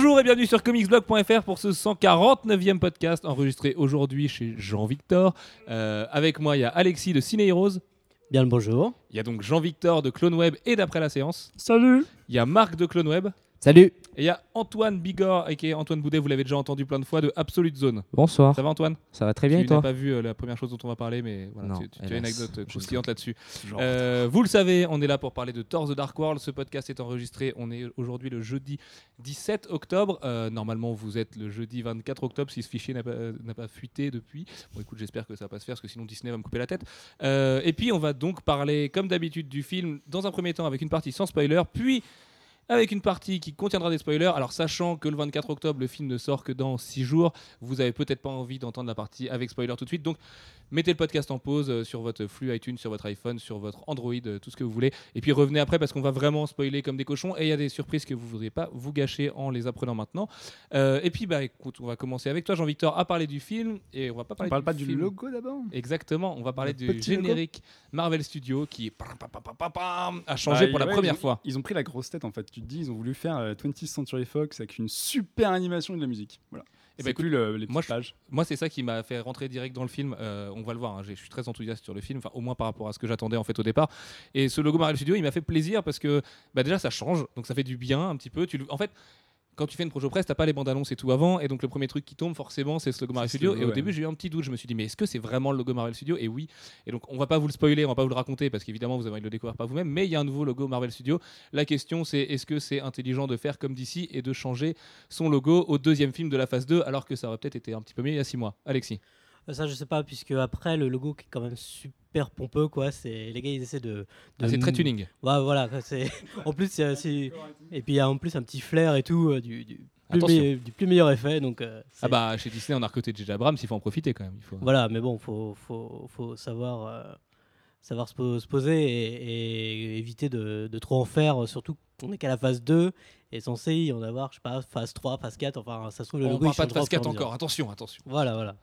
Bonjour et bienvenue sur comicsblog.fr pour ce 149e podcast enregistré aujourd'hui chez Jean-Victor. Euh, avec moi, il y a Alexis de Ciné Heroes. Bien le bonjour. Il y a donc Jean-Victor de CloneWeb et d'après la séance. Salut Il y a Marc de CloneWeb. Salut. Et il y a Antoine Bigorre, et Antoine Boudet, vous l'avez déjà entendu plein de fois, de Absolute Zone. Bonsoir. Ça va Antoine? Ça va très bien Tu et n'as toi pas vu euh, la première chose dont on va parler, mais voilà, Non, tu, tu- tu as une anecdote Je croustillante là-dessus. Euh, vous le savez, on est là pour parler de Thor The Dark World. Ce podcast est enregistré. On est aujourd'hui le jeudi 17 octobre. Euh, normalement, vous êtes le jeudi 24 octobre si ce fichier n'a pas, fuité depuis. Bon, écoute, j'espère que ça va pas se faire parce que sinon Disney va me couper la tête. Euh, et puis, on va donc parler, comme d'habitude, du film dans un premier temps avec une partie sans spoiler, puis avec une partie qui contiendra des spoilers. Alors, sachant que le 24 octobre, le film ne sort que dans 6 jours, vous avez peut-être pas envie d'entendre la partie avec spoiler tout de suite. Donc, mettez le podcast en pause euh, sur votre flux iTunes, sur votre iPhone, sur votre Android, euh, tout ce que vous voulez. Et puis revenez après parce qu'on va vraiment spoiler comme des cochons et il y a des surprises que vous ne voudriez pas vous gâcher en les apprenant maintenant. Euh, et puis, bah, écoute, on va commencer avec toi, Jean-Victor, à parler du film et on va pas on parler parle pas du film. logo d'abord Exactement, on va parler Le du logo. générique Marvel Studios qui a changé Bah, pour la ouais, première ils- fois. Ils ont pris la grosse tête en fait. Tu te dis, ils ont voulu faire euh, 20th Century Fox avec une super animation et de la musique. Voilà. Et bah, plus le- les moi, pages. Moi, c'est ça qui m'a fait rentrer direct dans le film. Euh, on va le voir. hein, Je suis très enthousiaste sur le film, enfin au moins par rapport à ce que j'attendais en fait au départ. Et ce logo Marvel Studios, il m'a fait plaisir parce que bah, déjà ça change, donc ça fait du bien un petit peu. Tu En fait. Quand tu fais une projo presse, t'as pas les bandes annonces et tout avant, et donc le premier truc qui tombe forcément, c'est ce logo Marvel logo, et au début, j'ai eu un petit doute. Je me suis dit, mais est-ce que c'est vraiment le logo Marvel Studios Et oui. Et donc, on va pas vous le spoiler, on va pas vous le raconter parce qu'évidemment, vous avez envie de le découvrir par vous-même. Mais il y a un nouveau logo Marvel Studios. La question, c'est est-ce que c'est intelligent de faire comme d'ici et de changer son logo au deuxième film de la phase 2, alors que ça aurait peut-être été un petit peu mieux il y a six mois? Alexis. Euh, Ça, je sais pas, puisque après, le logo qui est quand même super pompeux, quoi. C'est les gars, ils essaient de. de Ah, c'est très tuning. Ouais, voilà. C'est en plus, c'est- et puis il y a en plus un petit flair et tout euh, du, du plus, Attention. me- du plus meilleur effet. Donc. euh, Ah bah chez Disney on a recruté J.J. Abrams, il faut en profiter quand même. Il faut... Voilà, mais bon, faut, faut, faut savoir, euh, savoir se, po- se poser et, et éviter de, de trop en faire. Surtout qu'on est qu'à la phase 2 et censé y en avoir, je sais pas, phase 3, phase 4. Enfin, ça se trouve, le on logo parle pas de phase fur et 4 à mesure. encore, attention, attention. Voilà, voilà.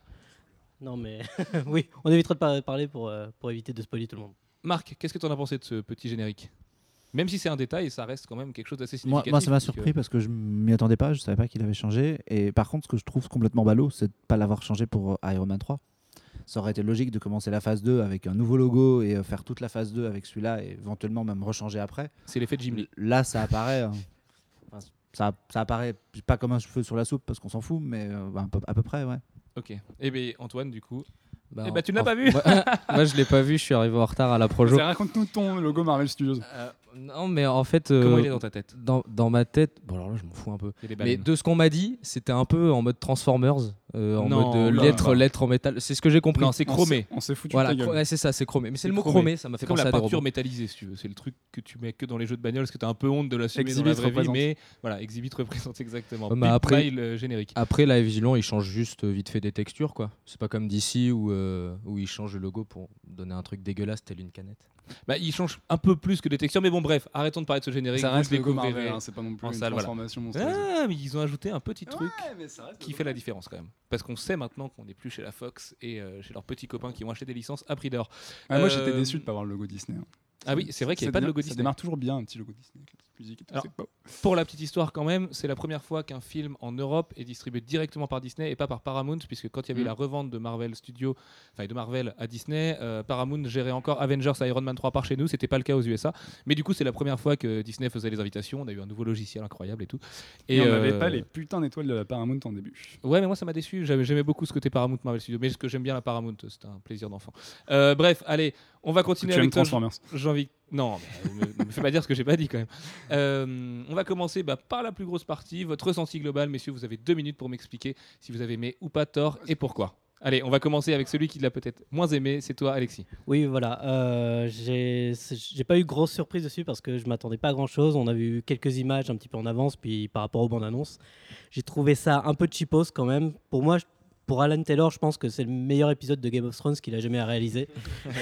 Non, mais oui, on évitera de par- parler pour, euh, pour éviter de spoiler tout le monde. Marc, qu'est-ce que tu en as pensé de ce petit générique? Même si c'est un détail, ça reste quand même quelque chose d'assez Moi, significatif. moi, ça m'a surpris parce que je m'y attendais pas, je savais pas qu'il avait changé. Et par contre, ce que je trouve complètement ballot, c'est de pas l'avoir changé pour euh, Iron Man 3. Ça aurait été logique de commencer la phase 2 avec un nouveau logo et euh, faire toute la phase 2 avec celui-là et éventuellement même rechanger après. C'est l'effet de Jim Lee. Là, ça apparaît. euh, enfin, ça, ça apparaît pas comme un cheveu sur la soupe parce qu'on s'en fout, mais euh, peu- à peu près, ouais. Ok. Et bien Antoine, du coup. Bah, Eh ben, tu ne l'as pas vu Moi, moi, je l'ai pas vu, je suis arrivé en retard à la projo. Raconte-nous ton logo Marvel Studios. Euh, non, mais en fait, euh, Comment il est dans ta tête dans, dans ma tête, bon alors là, je m'en fous un peu. Mais de ce qu'on m'a dit, c'était un peu en mode Transformers, euh, en Non, mode euh, là, lettre, bah. lettre en métal. C'est ce que j'ai compris. Non, c'est chromé. On s'est foutu voilà, ouais, c'est ça, c'est chromé. Mais c'est le mot chromé. chromé, ça m'a fait C'est comme penser la à des peinture métallisée, si tu veux. C'est le truc que tu mets que dans les jeux de bagnole, parce que tu as un peu honte de l'assumer dans la vraie vie, représente. mais voilà, Exhibit représente exactement. Big après- euh, générique. Après, là, Vigilant, il change juste euh, vite fait des textures, quoi. C'est pas comme d'ici où, euh, où il change le logo pour donner un truc dégueulasse, tel une canette. Bah, il change un peu plus que des textures, mais bon, bref, arrêtons de parler de ce générique. Ça reste le Marvel, hein, c'est pas non plus en une salle, voilà. transformation monstrueuse. Ah, mais ils ont ajouté un petit truc Ouais, mais ça reste qui fait la différence quand même. Parce qu'on sait maintenant qu'on n'est plus chez la Fox et euh, chez leurs petits copains qui ont acheté des licences à prix d'or. Moi Euh, j'étais déçu de pas avoir le logo Disney. hein. Ah oui, c'est vrai qu'il n'y Ça avait pas de logo Ça Disney. démarre toujours bien un petit logo Disney musique et tout. Alors, beau. Pour la petite histoire quand même, c'est la première fois qu'un film en Europe est distribué directement par Disney et pas par Paramount, puisque quand il y avait Mm. la revente de Marvel Studios, enfin de Marvel à Disney, euh, Paramount gérait encore Avengers Iron Man 3 par chez nous, c'était pas le cas aux USA. Mais du coup, c'est la première fois que Disney faisait les invitations, on a eu un nouveau logiciel incroyable et tout. Et, on n'avait euh, pas les putains d'étoiles de la Paramount en début. Ouais, mais moi ça m'a déçu. J'aimais beaucoup ce côté Paramount Marvel Studios, mais ce que j'aime bien la Paramount, c'est un plaisir d'enfant. Euh, bref, allez, on va continuer avec toi. Transformers. J'ai envie. Non, mais me, me fais pas dire ce que j'ai pas dit quand même. Euh, on va commencer bah, par la plus grosse partie, votre ressenti global, messieurs. Vous avez deux minutes pour m'expliquer si vous avez aimé ou pas Thor et pourquoi. Allez, on va commencer avec celui qui l'a peut-être moins aimé. C'est toi, Alexis. Oui, voilà. euh, j'ai j'ai pas eu grosse surprise dessus parce que je m'attendais pas à grand chose. On a vu quelques images un petit peu en avance, puis par rapport aux bandes annonces, j'ai trouvé ça un peu cheapos quand même. Pour moi, je- pour Alan Taylor, je pense que c'est le meilleur épisode de Game of Thrones qu'il a jamais réalisé.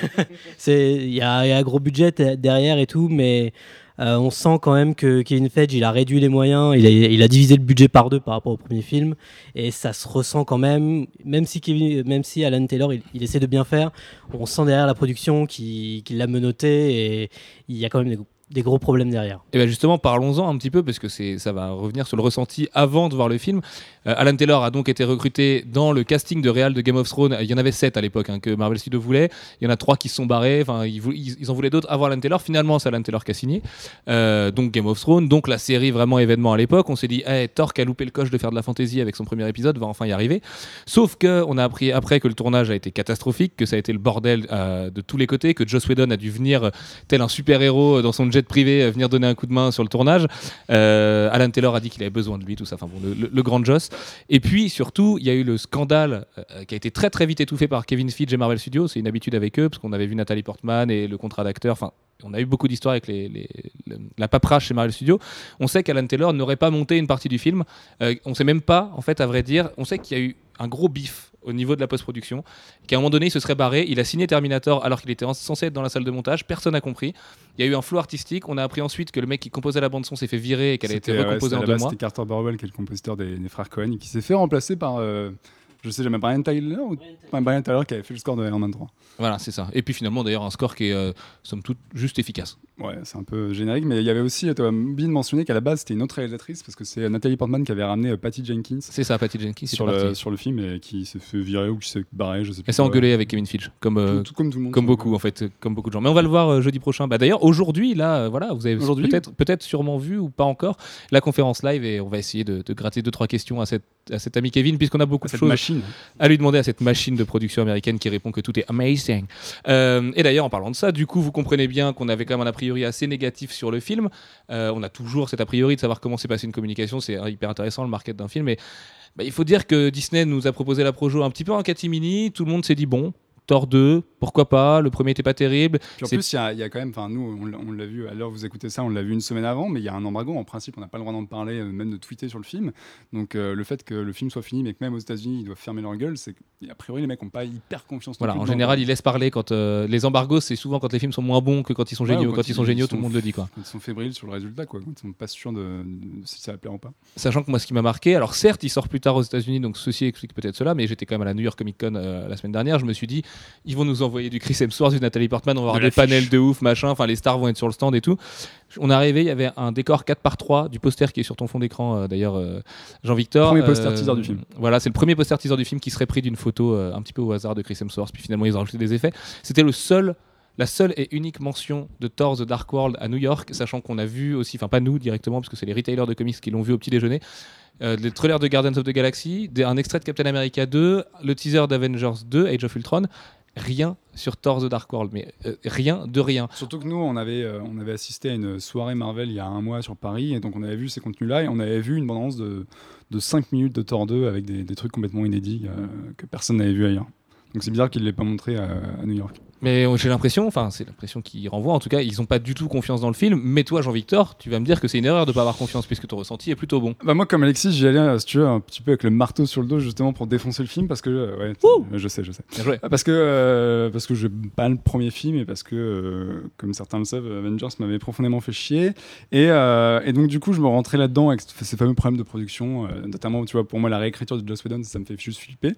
Il y, a un gros budget derrière et tout, mais euh, on sent quand même que Kevin Feige il a réduit les moyens, il a, divisé le budget par deux par rapport au premier film, et ça se ressent quand même. Même si Kevin, même si Alan Taylor il, essaie de bien faire, on sent derrière la production qui, qui l'a menotté et il y a quand même des, des gros problèmes derrière. Et bien justement, parlons-en un petit peu, parce que ça va revenir sur le ressenti avant de voir le film. Euh, Alan Taylor a donc été recruté dans le casting de Real de Game of Thrones. Il y en avait sept à l'époque hein, que Marvel Studios voulait. Il y en a trois qui sont barrés. Enfin, ils, en voulaient d'autres avant Alan Taylor. Finalement, c'est Alan Taylor qui a signé. Euh, donc Game of Thrones, donc la série vraiment événement à l'époque. On s'est dit, hey, Thor qui a loupé le coche de faire de la fantasy avec son premier épisode va enfin y arriver. Sauf que on a appris après que le tournage a été catastrophique, que ça a été le bordel euh, de tous les côtés, que Joss Whedon a dû venir tel un super-héros dans son jet privé, euh, venir donner un coup de main sur le tournage. Euh, Alan Taylor a dit qu'il avait besoin de lui, tout ça. Enfin le, grand Joss. Et puis surtout, il y a eu le scandale euh, qui a été très très vite étouffé par Kevin Feige et Marvel Studios. C'est une habitude avec eux, parce qu'on avait vu Nathalie Portman et le contrat d'acteur. Enfin, on a eu beaucoup d'histoires avec la paperasse chez Marvel Studios. On sait qu'Alan Taylor n'aurait pas monté une partie du film. On sait même pas, en fait, à vrai dire, on sait qu'il y a eu un gros bif au niveau de la post-production, qu'à un moment donné, il se serait barré. Il a signé Terminator alors qu'il était en- censé être dans la salle de montage. Personne n'a compris. Il y a eu un flou artistique. On a appris ensuite que le mec qui composait la bande son s'est fait virer et qu'elle a été ouais, recomposée en deux mois. C'était Carter Burwell qui est le compositeur des, des frères Cohen qui s'est fait remplacer par, euh, je sais jamais, Brian Tyler ou Brian Tyler qui avait fait le score de Iron Man 3. Voilà, c'est ça. Et puis finalement, d'ailleurs, un score qui est, euh, somme toute, juste efficace. Ouais, c'est un peu générique, mais il y avait aussi, tu as oublié de mentionner qu'à la base c'était une autre réalisatrice parce que c'est Nathalie Portman qui avait ramené euh, Patty Jenkins C'est ça, Patty Jenkins. sur le, parti. sur le film et qui s'est fait virer ou qui s'est barré, je sais plus. Elle s'est engueulée avec Kevin Feige, comme, euh, Tout- tout comme tout le monde. comme beaucoup en fait, euh, comme beaucoup de gens. Mais on va le voir euh, jeudi prochain. Bah, D'ailleurs, aujourd'hui, là, euh, voilà, vous avez peut-être sûrement vu ou pas encore la conférence live et on va essayer de, de gratter deux trois questions à, cette, à cet ami Kevin puisqu'on a beaucoup de Cette choses machine. À lui demander à cette machine de production américaine qui répond que tout est amazing. Euh, et d'ailleurs, en parlant de ça, du coup, vous comprenez bien qu'on avait quand même un a priori assez négatif sur le film. Euh, on a toujours cet a priori de savoir comment s'est passée une communication. C'est hyper intéressant le market d'un film. Mais bah, il faut dire que Disney nous a proposé la projo un petit peu en catimini. Tout le monde s'est dit bon. Thor 2, pourquoi pas Le premier était pas terrible. Puis en plus, il y, y a quand même, enfin nous, on l'a- on l'a vu, à l'heure vous écoutez ça, on l'a vu une semaine avant, mais il y a un embargo. En principe, on n'a pas le droit d'en parler, euh, même de tweeter sur le film. Donc euh, le fait que le film soit fini, mais que même aux États-Unis, ils doivent fermer leur gueule, c'est a priori, les mecs n'ont pas hyper confiance. Voilà, en général, ils laissent parler quand euh, les embargos, c'est souvent quand les films sont moins bons que quand ils sont géniaux. quand, ils sont géniaux, tout le monde le dit quoi. Ils sont fébriles sur le résultat, quoi. Ils sont pas sûrs de, de- si ça va plaire ou pas. Sachant que moi, ce qui m'a marqué, alors certes, il sort plus tard aux États-Unis, donc ceci explique peut-être cela, mais j'étais quand même à la New York Comic Con euh, la semaine dernière. Je me suis dit, ils vont nous envoyer du Chris Hemsworth, du Nathalie Portman, on va avoir De des panels de ouf, machin. Enfin, les stars vont être sur le stand et tout. On est arrivé, il y avait un décor 4 par 3 du poster qui est sur ton fond d'écran, euh, d'ailleurs, euh, Jean-Victor. Premier poster teaser du film. Voilà, c'est le premier poster teaser du film qui serait pris d'une photo euh, un petit peu au hasard de Chris Hemsworth. Puis finalement, ils ont rajouté des effets. C'était le seul la seule et unique mention de Thor The Dark World à New York, sachant qu'on a vu aussi, enfin pas nous directement, parce que c'est les retailers de comics qui l'ont vu au petit déjeuner, euh, les trailers de Guardians of the Galaxy, un extrait de Captain America 2, le teaser d'Avengers 2, Age of Ultron, rien sur Thor The Dark World, mais euh, rien de rien. Surtout que nous, on avait, euh, on avait assisté à une soirée Marvel il y a un mois sur Paris, et donc on avait vu ces contenus-là, et on avait vu une bande de, de 5 minutes de Thor 2 avec des, des trucs complètement inédits euh, que personne n'avait vu ailleurs. Donc c'est bizarre qu'ils ne l'aient pas montré à New York. Mais euh, j'ai l'impression, enfin c'est l'impression qui renvoie, en tout cas ils n'ont pas du tout confiance dans le film, mais toi Jean-Victor, tu vas me dire que c'est une erreur de ne pas avoir confiance puisque ton ressenti est plutôt bon. Bah moi, comme Alexis, j'y allais, euh, si tu veux, un petit peu avec le marteau sur le dos, justement, pour défoncer le film, parce que... euh, ouais, t- je sais, je sais. Bien joué. Ah, Parce que, euh, parce que je pas le premier film et parce que, euh, comme certains le savent, Avengers m'avait profondément fait chier. Et, euh, et donc, du coup, je me rentrais là-dedans avec ces fameux problèmes de production, euh, notamment, tu vois, pour moi, la réécriture de Joss Whedon, ça me fait juste flipper.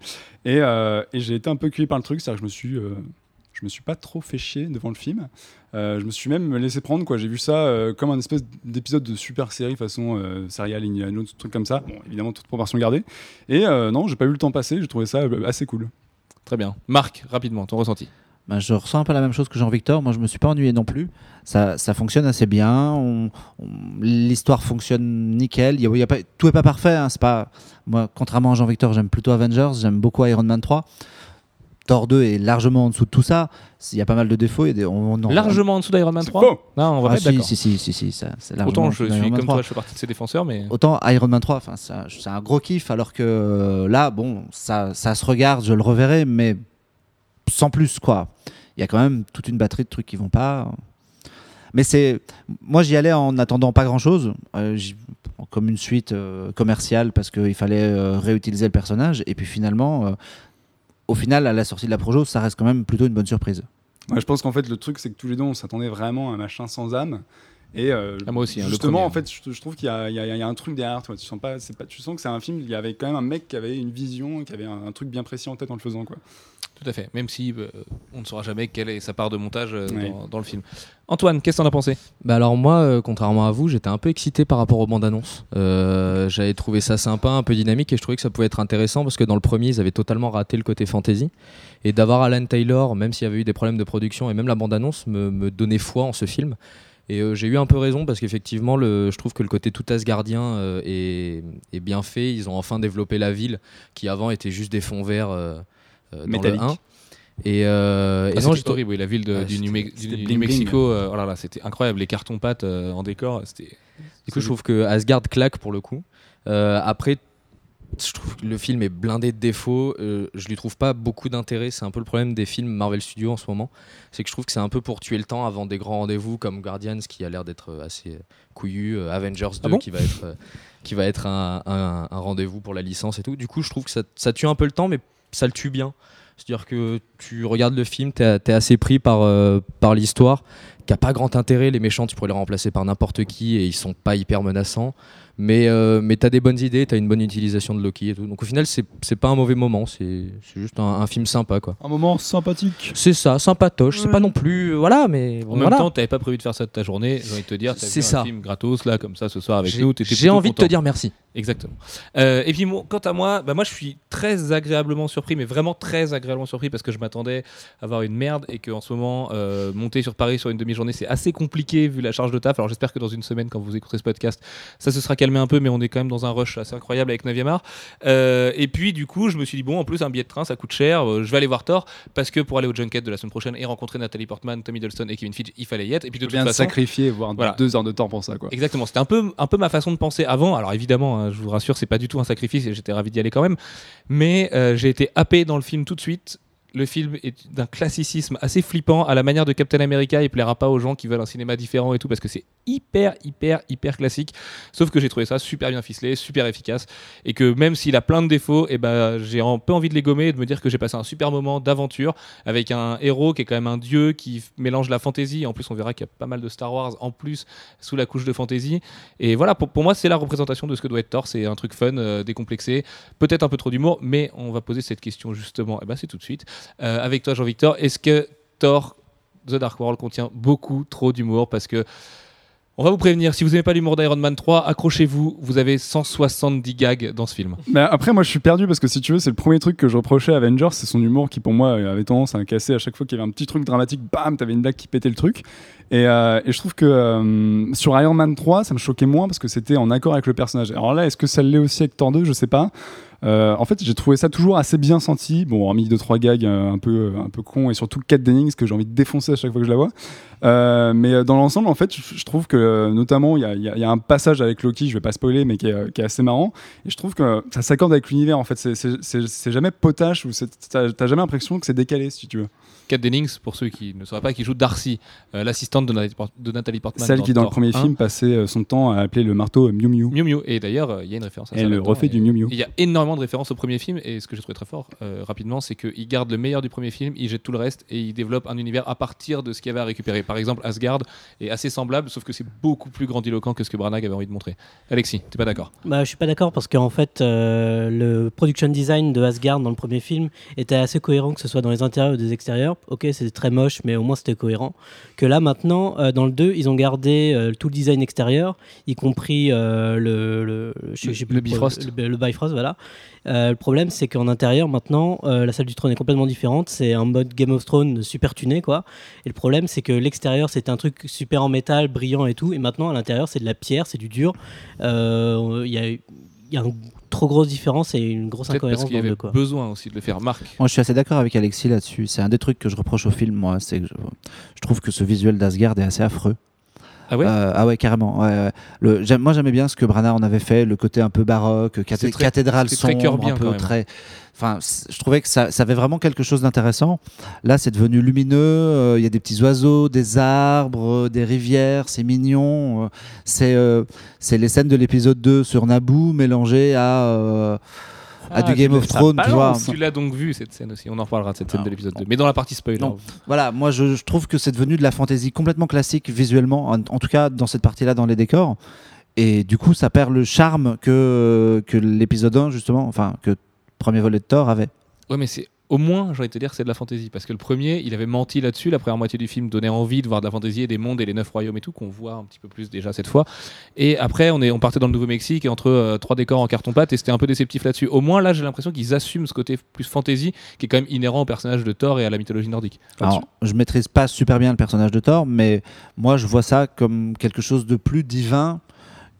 Et, euh, et j'ai été un peu cueilli par le truc, c'est-à-dire que je me suis. Je me suis pas trop fait chier devant le film. Euh, je me suis même laissé prendre. quoi. J'ai vu ça euh, comme un espèce d'épisode de super série façon euh, serial Indiana Jones, truc comme ça. Bon, évidemment, toute proportion gardée. Et euh, non, j'ai pas eu le temps passer. J'ai trouvé ça euh, assez cool. Très bien. Marc, rapidement, ton ressenti. Ben, je ressens un peu la même chose que Jean-Victor. Moi, je me suis pas ennuyé non plus. Ça, ça fonctionne assez bien. On- on- L'histoire fonctionne nickel. Il y a, y a pas, tout est pas parfait. hein. C'est pas moi, contrairement à Jean-Victor, j'aime plutôt Avengers. J'aime beaucoup Iron Man 3. Thor 2 est largement en dessous de tout ça. Il y a pas mal de défauts. et des- on, on- Largement en dessous d'Iron Man C'est 3 faux. Non, on va Ah, pas si, d'accord. si, si, si, si, ça, c'est largement Autant je suis comme 3. toi, je fais partie de ses défenseurs, mais Autant Iron Man 3, enfin, ça- c'est un gros kiff, alors que euh, là, bon, ça, ça se regarde, je le reverrai, mais sans plus, quoi. Il y a quand même toute une batterie de trucs qui vont pas. Mais c'est. Moi, j'y allais en attendant pas grand chose, comme une suite euh, commerciale, parce qu'il fallait euh, réutiliser le personnage. Et puis finalement, euh, au final, à la sortie de la projo, ça reste quand même plutôt une bonne surprise. Ouais, je pense qu'en fait, le truc, c'est que tous les deux, on s'attendait vraiment à un machin sans âme. Et euh, Ah, moi aussi, hein, le justement, premier, en fait, je, je trouve qu'il y, a- y y un truc derrière toi. Tu sens pas, c'est pas, tu sens que c'est un film. Il y avait quand même un mec qui avait une vision, qui avait un, un truc bien précis en tête en le faisant, quoi. Tout à fait, même si euh, on ne saura jamais quelle est sa part de montage euh, Ouais. dans, dans le film. Antoine, qu'est-ce que t'en as pensé? Bah alors moi, euh, contrairement à vous, j'étais un peu excité par rapport aux bandes annonces. Euh, J'avais trouvé ça sympa, un peu dynamique, et je trouvais que ça pouvait être intéressant parce que dans le premier, ils avaient totalement raté le côté fantasy. Et d'avoir Alan Taylor, même s'il y avait eu des problèmes de production, et même la bande annonce me, me donnait foi en ce film. Et euh, j'ai eu un peu raison parce qu'effectivement, je trouve que le côté tout asgardien euh, est, est bien fait. Ils ont enfin développé la ville qui avant était juste des fonds verts euh, dans Métallique. le 1. Et, euh, et Ah, non, C'était horrible, oui, la ville de- Ouais, du, New. Mexico. euh, oh là là, c'était incroyable, les cartons pâtes euh, en décor, c'était. Du coup, je trouve que Asgard claque pour le coup. Euh, après, je trouve que le film est blindé de défauts. Euh, je lui trouve pas beaucoup d'intérêt. C'est un peu le problème des films Marvel Studios en ce moment. C'est que je trouve que c'est un peu pour tuer le temps avant des grands rendez-vous comme Guardians qui a l'air d'être euh, assez couillu, euh, Avengers 2 Ah bon qui va être, euh, qui va être un, un- un rendez-vous pour la licence et tout. Du coup, je trouve que ça, ça tue un peu le temps, mais ça le tue bien. C'est-à-dire que tu regardes le film, tu es, assez pris par, euh, l'histoire, qui a pas grand intérêt. Les méchants, tu pourrais les remplacer par n'importe qui et ils sont pas hyper menaçants. Mais, euh, mais tu as des bonnes idées, tu as une bonne utilisation de Loki et tout. Donc au final, c'est c'est pas un mauvais moment, c'est c'est juste un, un film sympa. quoi. Un moment sympathique. C'est ça, sympatoche. C'est pas non plus. euh, voilà, mais. En même temps, t'avais pas prévu de faire ça de ta journée. J'ai envie de te dire, C'est vu un ça. film gratos là, comme ça, ce soir avec nous. J'ai envie de te dire merci. Exactement. Euh, et puis bon, quant à moi, bah moi je suis très agréablement surpris, mais vraiment très agréablement surpris parce que je m'attendais à avoir une merde et qu'en ce moment, euh, monter sur Paris sur une demi-journée, c'est assez compliqué vu la charge de taf. Alors j'espère que dans une semaine, quand vous écouterez ce podcast, ça se sera calmé un peu, mais on est quand même dans un rush assez incroyable avec 9e art. Euh, et puis du coup, je me suis dit, bon, en plus, un billet de train, ça coûte cher, euh, je vais aller voir Thor parce que pour aller au Junket de la semaine prochaine et rencontrer Nathalie Portman, Tom Hiddleston et Kevin Feige, il fallait y être. Et puis de toute bien de façon, sacrifier, voire Voilà. deux heures de temps pour ça. Quoi. Exactement, c'était un peu, un peu ma façon de penser avant. Alors évidemment, hein, je vous rassure, c'est pas du tout un sacrifice et j'étais ravi d'y aller quand même. Mais euh, j'ai été happé dans le film tout de suite. Le film est d'un classicisme assez flippant à la manière de Captain America. Il plaira pas aux gens qui veulent un cinéma différent et tout parce que c'est hyper, hyper, hyper classique. Sauf que j'ai trouvé ça super bien ficelé, super efficace et que même s'il a plein de défauts, et ben j'ai un peu envie de les gommer et de me dire que j'ai passé un super moment d'aventure avec un héros qui est quand même un dieu qui mélange la fantaisie. En plus, on verra qu'il y a pas mal de Star Wars en plus sous la couche de fantasy. Et voilà, pour, moi, c'est la représentation de ce que doit être Thor. C'est un truc fun, euh, décomplexé, peut-être un peu trop d'humour, mais on va poser cette question justement. Et ben, c'est tout de suite. Euh, avec toi, Jean-Victor, est-ce que Thor, The Dark World, contient beaucoup trop d'humour Parce que. On va vous prévenir, si vous n'aimez pas l'humour d'Iron Man 3, accrochez-vous, vous avez 170 gags dans ce film. Mais après, moi, je suis perdu parce que si tu veux, c'est le premier truc que je reprochais à Avengers, c'est son humour qui, pour moi, avait tendance à casser à chaque fois qu'il y avait un petit truc dramatique, bam, t'avais une blague qui pétait le truc. Et, euh, et je trouve que euh, sur Iron Man 3, ça me choquait moins parce que c'était en accord avec le personnage. Alors là, est-ce que ça l'est aussi avec Thor 2 Je sais pas. Euh, en fait, j'ai trouvé ça toujours assez bien senti. Bon, hormis deux trois gags euh, un peu un peu cons et surtout Kat Dennings que j'ai envie de défoncer à chaque fois que je la vois. Euh, mais euh, dans l'ensemble, en fait, je, trouve que euh, notamment il y a, un passage avec Loki, je vais pas spoiler, mais qui est, euh, assez marrant. Et je trouve que ça s'accorde avec l'univers. En fait, c'est- jamais potache ou t'as jamais l'impression que c'est décalé, si tu veux. Kat Dennings, pour ceux qui ne sauraient pas, qui joue Darcy, euh, l'assistante de, Nathalie Port- de Nathalie Portman. Celle qui, dans le premier 1. film, passait euh, son temps à appeler le marteau Miu Miu. Miu Miu. Et d'ailleurs, euh, il y a une référence à ça. Elle là-dedans, refait du Miu Miu. Il y a énormément de références au premier film et ce que j'ai trouvé très fort euh, rapidement, c'est qu'il garde le meilleur du premier film, il jette tout le reste et il développe un univers à partir de ce qu'il y avait à récupérer. Par exemple, Asgard est assez semblable, sauf que c'est beaucoup plus grandiloquent que ce que Branagh avait envie de montrer. Alexis, t'es pas d'accord? Bah, je suis pas d'accord parce qu'en fait, euh, le production design de Asgard dans le premier film était assez cohérent, que ce soit dans les intérieurs ou des extérieurs. Ok, c'était très moche, mais au moins c'était cohérent. Que là, maintenant, euh, dans le 2, ils ont gardé euh, tout le design extérieur, y compris euh, le, le, je Le- je Bifrost. Le, le Bifrost, voilà. Euh, le problème, c'est qu'en intérieur, maintenant, la salle du trône est complètement différente. C'est un mode Game of Thrones super tuné, quoi. Et le problème, c'est que l'extérieur, c'était un truc super en métal, brillant et tout. Et maintenant, à l'intérieur, c'est de la pierre, c'est du dur. Il y a, il y a trop grosse différence et une grosse Peut-être parce incohérence qu'il y dans le avait quoi. besoin aussi de le faire. Marc, Moi, je suis assez d'accord avec Alexis là-dessus. C'est un des trucs que je reproche au film, moi. C'est que je, je trouve que ce visuel d'Asgard est assez affreux. Ah ouais Euh, Ah ouais, carrément. ouais. Le, j'aime- moi, j'aimais bien ce que Branagh en avait fait, le côté un peu baroque, très- cathédrale très Kirbien, un quand peu très. Enfin, je trouvais que ça, ça avait vraiment quelque chose d'intéressant. Là, c'est devenu lumineux. euh, Il y a des petits oiseaux, des arbres, euh, des rivières. C'est mignon. c'est, c'est les scènes de l'épisode 2 sur Naboo mélangées à, euh, à Ah, du tu Game of Thrones, tu vois. tu l'as donc vu cette scène aussi. On en reparlera de cette scène Ah. de l'épisode 2. Mais dans la partie spoiler. Non. Voilà, moi je, je trouve que c'est devenu de la fantaisie complètement classique visuellement, en, en tout cas dans cette partie-là dans les décors. Et du coup, ça perd le charme que, que l'épisode 1, justement, enfin, que premier volet de Thor avait. Ouais, mais c'est au moins, j'ai envie de te dire que c'est de la fantasy. Parce que le premier, il avait menti là-dessus. La première moitié du film donnait envie de voir de la fantasy et des mondes et les neuf royaumes et tout, qu'on voit un petit peu plus déjà cette fois. Et après, on, est, on partait dans le Nouveau-Mexique et entre euh, trois décors en carton-pâte et c'était un peu déceptif là-dessus. Au moins, là, j'ai l'impression qu'ils assument ce côté plus fantasy qui est quand même inhérent au personnage de Thor et à la mythologie nordique. Alors, je maîtrise pas super bien le personnage de Thor, mais moi je vois ça comme quelque chose de plus divin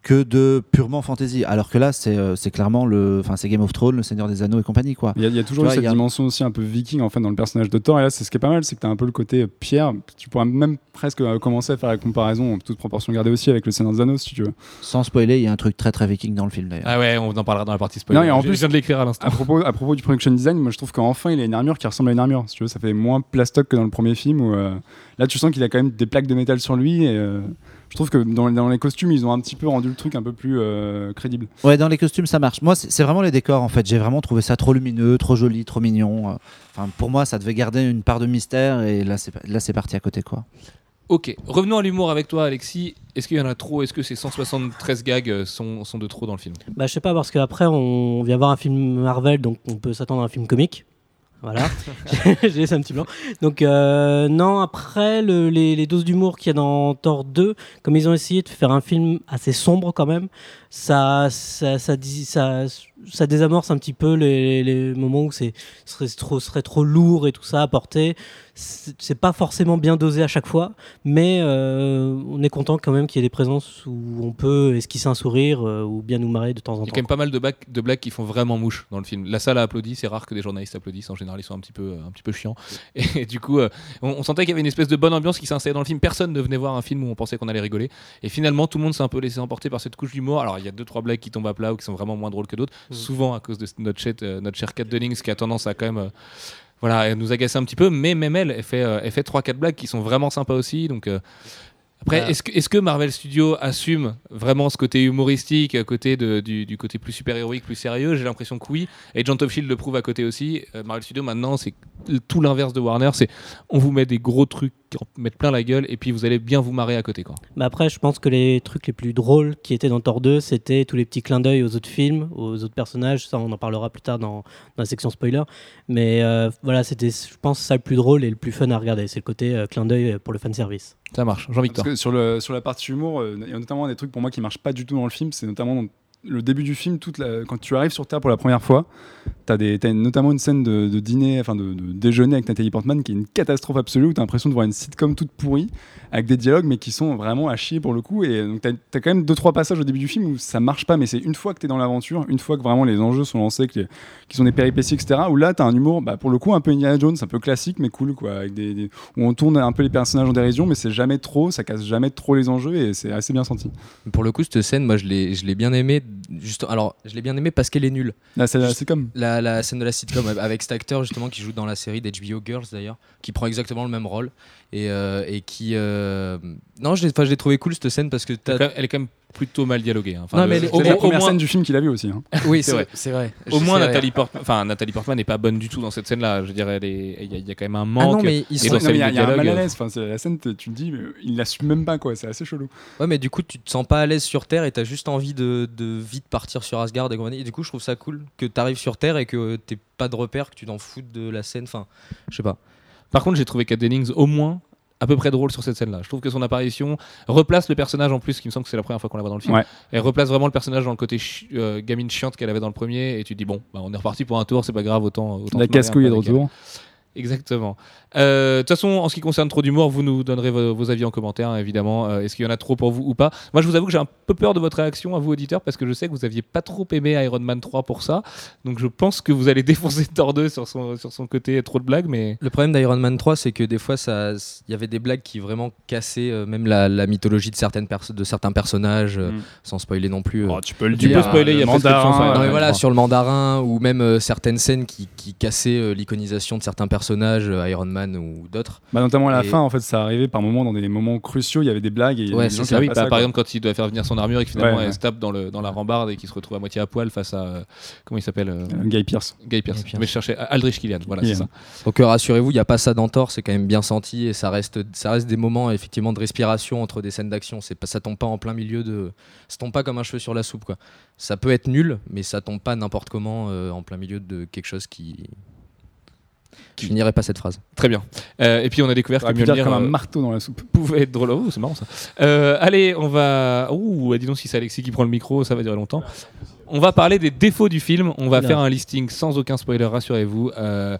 que de purement fantasy. Alors que là, c'est euh, c'est clairement le, enfin c'est Game of Thrones, le Seigneur des Anneaux et compagnie quoi. Il y, a, il y a toujours vois, cette a- dimension aussi un peu viking en fait dans le personnage de Thor. Et là, c'est ce qui est pas mal, c'est que tu as un peu le côté euh, pierre. Tu pourrais même presque euh, commencer à faire la comparaison, en toute proportion gardée aussi, avec le Seigneur des Anneaux si tu veux. Sans spoiler, il y a un truc très très viking dans le film d'ailleurs. Ah ouais, on en parlera dans la partie spoiler. Non, et en je, plus- je viens de l'écrire à l'instant. À propos, à propos du production design, moi je trouve qu'enfin il a une armure qui ressemble à une armure. Si tu veux, ça fait moins plastoc que dans le premier film où euh, là tu sens qu'il a quand même des plaques de métal sur lui. Et euh, je trouve que dans, dans les costumes, ils ont un petit peu rendu le truc un peu plus euh, crédible. Ouais, dans les costumes, ça marche. Moi, c'est vraiment les décors, en fait. J'ai vraiment trouvé ça trop lumineux, trop joli, trop mignon. Enfin, pour moi, ça devait garder une part de mystère, et là, c'est là, c'est parti à côté, quoi. Ok, revenons à l'humour avec toi, Alexis. Est-ce qu'il y en a trop? Est-ce que ces 173 gags euh, sont, sont de trop dans le film? Bah, je sais pas, parce qu'après, on vient voir un film Marvel, donc on peut s'attendre à un film comique. Voilà, j'ai laissé un petit blanc. Donc, euh, non, après, le- les, les doses d'humour qu'il y a dans Thor 2, comme ils ont essayé de faire un film assez sombre quand même, ça, ça, ça, ça, ça désamorce un petit peu les, les moments où c'est serait trop, serait trop lourd et tout ça à porter. C'est pas forcément bien dosé à chaque fois, mais euh, on est content quand même qu'il y ait des présences où on peut esquisser un sourire euh, ou bien nous marrer de temps en Il y a temps. quand même pas mal de, bac- de blagues qui font vraiment mouche dans le film. La salle a applaudi, c'est rare que des journalistes applaudissent. En général, ils sont un petit peu, un petit peu chiants. Et du coup, euh, on, on sentait qu'il y avait une espèce de bonne ambiance qui s'installait dans le film. Personne ne venait voir un film où on pensait qu'on allait rigoler. Et finalement, tout le monde s'est un peu laissé emporter par cette couche d'humour. Alors, il y a deux, trois blagues qui tombent à plat ou qui sont vraiment moins drôles que d'autres. Mm. Souvent à cause de notre, chat, euh, notre chère Dennings qui a tendance à quand même. euh, voilà, elle nous agacer un petit peu, mais même elle, elle fait, euh, elle fait 3-4 blagues qui sont vraiment sympas aussi. Donc, euh, après, est-ce que, Marvel Studios assume vraiment ce côté humoristique à côté de- du, du côté plus super-héroïque, plus sérieux? J'ai l'impression que oui. Et Agent of Shield le prouve à côté aussi. Euh, Marvel Studios, maintenant, c'est tout l'inverse de Warner. C'est on vous met des gros trucs qui en mettent plein la gueule et puis vous allez bien vous marrer à côté. Quoi. Mais après, je pense que les trucs les plus drôles qui étaient dans Thor 2, c'était tous les petits clins d'œil aux autres films, aux autres personnages. Ça, on en parlera plus tard dans, dans la section spoiler. Mais euh, voilà, c'était, je pense, ça le plus drôle et le plus fun à regarder. C'est le côté euh, clin d'œil pour le fanservice. Ça marche. Jean-Victor. Sur, la partie humour, il y a notamment des trucs pour moi qui marchent pas du tout dans le film. C'est notamment le début du film, quand tu arrives sur Terre pour la première fois, tu as, notamment une scène de, dîner, enfin de, déjeuner avec Nathalie Portman qui est une catastrophe absolue où tu as l'impression de voir une sitcom toute pourrie avec des dialogues mais qui sont vraiment à chier pour le coup. Et donc tu as, quand même deux trois passages au début du film où ça marche pas, mais c'est une fois que tu es dans l'aventure, une fois que vraiment les enjeux sont lancés, les- qu'ils sont des péripéties, etc. Où là tu as un humour, bah, pour le coup, un peu Indiana Jones, un peu classique mais cool, quoi, avec des, où on tourne un peu les personnages en dérision, mais c'est jamais trop, ça casse jamais trop les enjeux et c'est assez bien senti. Pour le coup, cette scène, moi, je l'ai bien aimée. Juste, alors, je l'ai bien aimée parce qu'elle est nulle. Là, c'est Juste- c'est comme. La, la scène de la sitcom avec cet acteur justement qui joue dans la série d'HBO Girls d'ailleurs, qui prend exactement le même rôle et, euh, et qui. euh, Non, je l'ai, enfin, je l'ai trouvé cool cette scène parce que même- elle est quand même plutôt mal dialoguée. hein. Enfin, Non, le- mais est- au, C'est la au première moins, scène du film qu'il a vu aussi. hein. Oui, c'est vrai. c'est vrai. au moins. Nathalie Portman, enfin Nathalie Portman n'est pas bonne du tout dans cette scène-là. Je veux dire, elle est- il y, a- y quand même un Ah manque. non, mais sont. dans Non, mais il y a, ligne il y a un mal à l'aise. Enfin, la scène, tu te dis, mais il l'assume même pas, quoi. C'est assez chelou. Ouais, mais du coup, tu te sens pas à l'aise sur Terre et t'as juste envie de, de vite partir sur Asgard et compagnie. Et du coup, je trouve ça cool que t'arrives sur Terre et que t'aies pas de repère, que tu t'en foutes de la scène. Enfin, je sais pas. Par contre, j'ai trouvé Kat Dennings au moins à peu près drôle sur cette scène-là. Je trouve que son apparition replace le personnage en plus, qui me semble que c'est la première fois qu'on la voit dans le film. Ouais. Elle replace vraiment le personnage dans le côté chi- euh, gamine chiante qu'elle avait dans le premier, et tu te dis bon, bah, on est reparti pour un tour, c'est pas grave, autant. autant La casse-couille est de elle. Exactement. Euh, De toute façon, en ce qui concerne trop d'humour, vous nous donnerez vos, vos avis en commentaire, hein, évidemment. Euh, Est-ce qu'il y en a trop pour vous ou pas? Moi, je vous avoue que j'ai un peu peur de votre réaction à vous, auditeurs, parce que je sais que vous aviez pas trop aimé Iron Man 3 pour ça. Donc, je pense que vous allez défoncer Thor 2 sur son, sur son côté trop de blagues, mais. Le problème d'Iron Man 3, c'est que des fois, il y avait des blagues qui vraiment cassaient euh, même la, la mythologie de, certaines de certains personnages, euh, Mm. sans spoiler non plus. euh. Oh, tu peux le Tu dire. peux spoiler, il y a mandarin, Iron Non, mais voilà, 3. sur le mandarin ou même euh, certaines scènes qui, qui cassaient euh, l'iconisation de certains personnages, euh, Iron Man ou d'autres. Bah, notamment à la Et- fin, en fait, ça arrivait par moments dans des moments cruciaux. Il y avait des blagues et il y avait Ouais, des c'est ça, oui, bah, ça, par exemple, quand il doit faire venir son armure et que finalement Ouais, elle ouais. se tape dans, le, dans la rambarde et qu'il se retrouve à moitié à poil face à. euh, comment il s'appelle euh, Euh, Guy Pierce. Guy Pearce. Guy Pearce. Mais je cherchais Aldrich Killian, voilà, c'est ça. Donc euh, rassurez-vous, il n'y a pas ça dans Thor, c'est quand même bien senti et ça reste, ça reste des moments effectivement de respiration entre des scènes d'action. C'est pas, ça tombe pas en plein milieu de, ça tombe pas comme un cheveu sur la soupe quoi. Ça peut être nul, mais ça tombe pas n'importe comment euh, en plein milieu de quelque chose qui, Je finirai pas cette phrase. Très bien. Euh, et puis on a découvert que pu dire Mjolnir comme un euh, marteau dans la soupe. pouvait être drôle. Oh, c'est marrant ça. Euh, allez, on va. Ouh, dis donc si c'est Alexis qui prend le micro, ça va durer longtemps. On va parler des défauts du film. On va faire un listing sans aucun spoiler, rassurez-vous. Euh,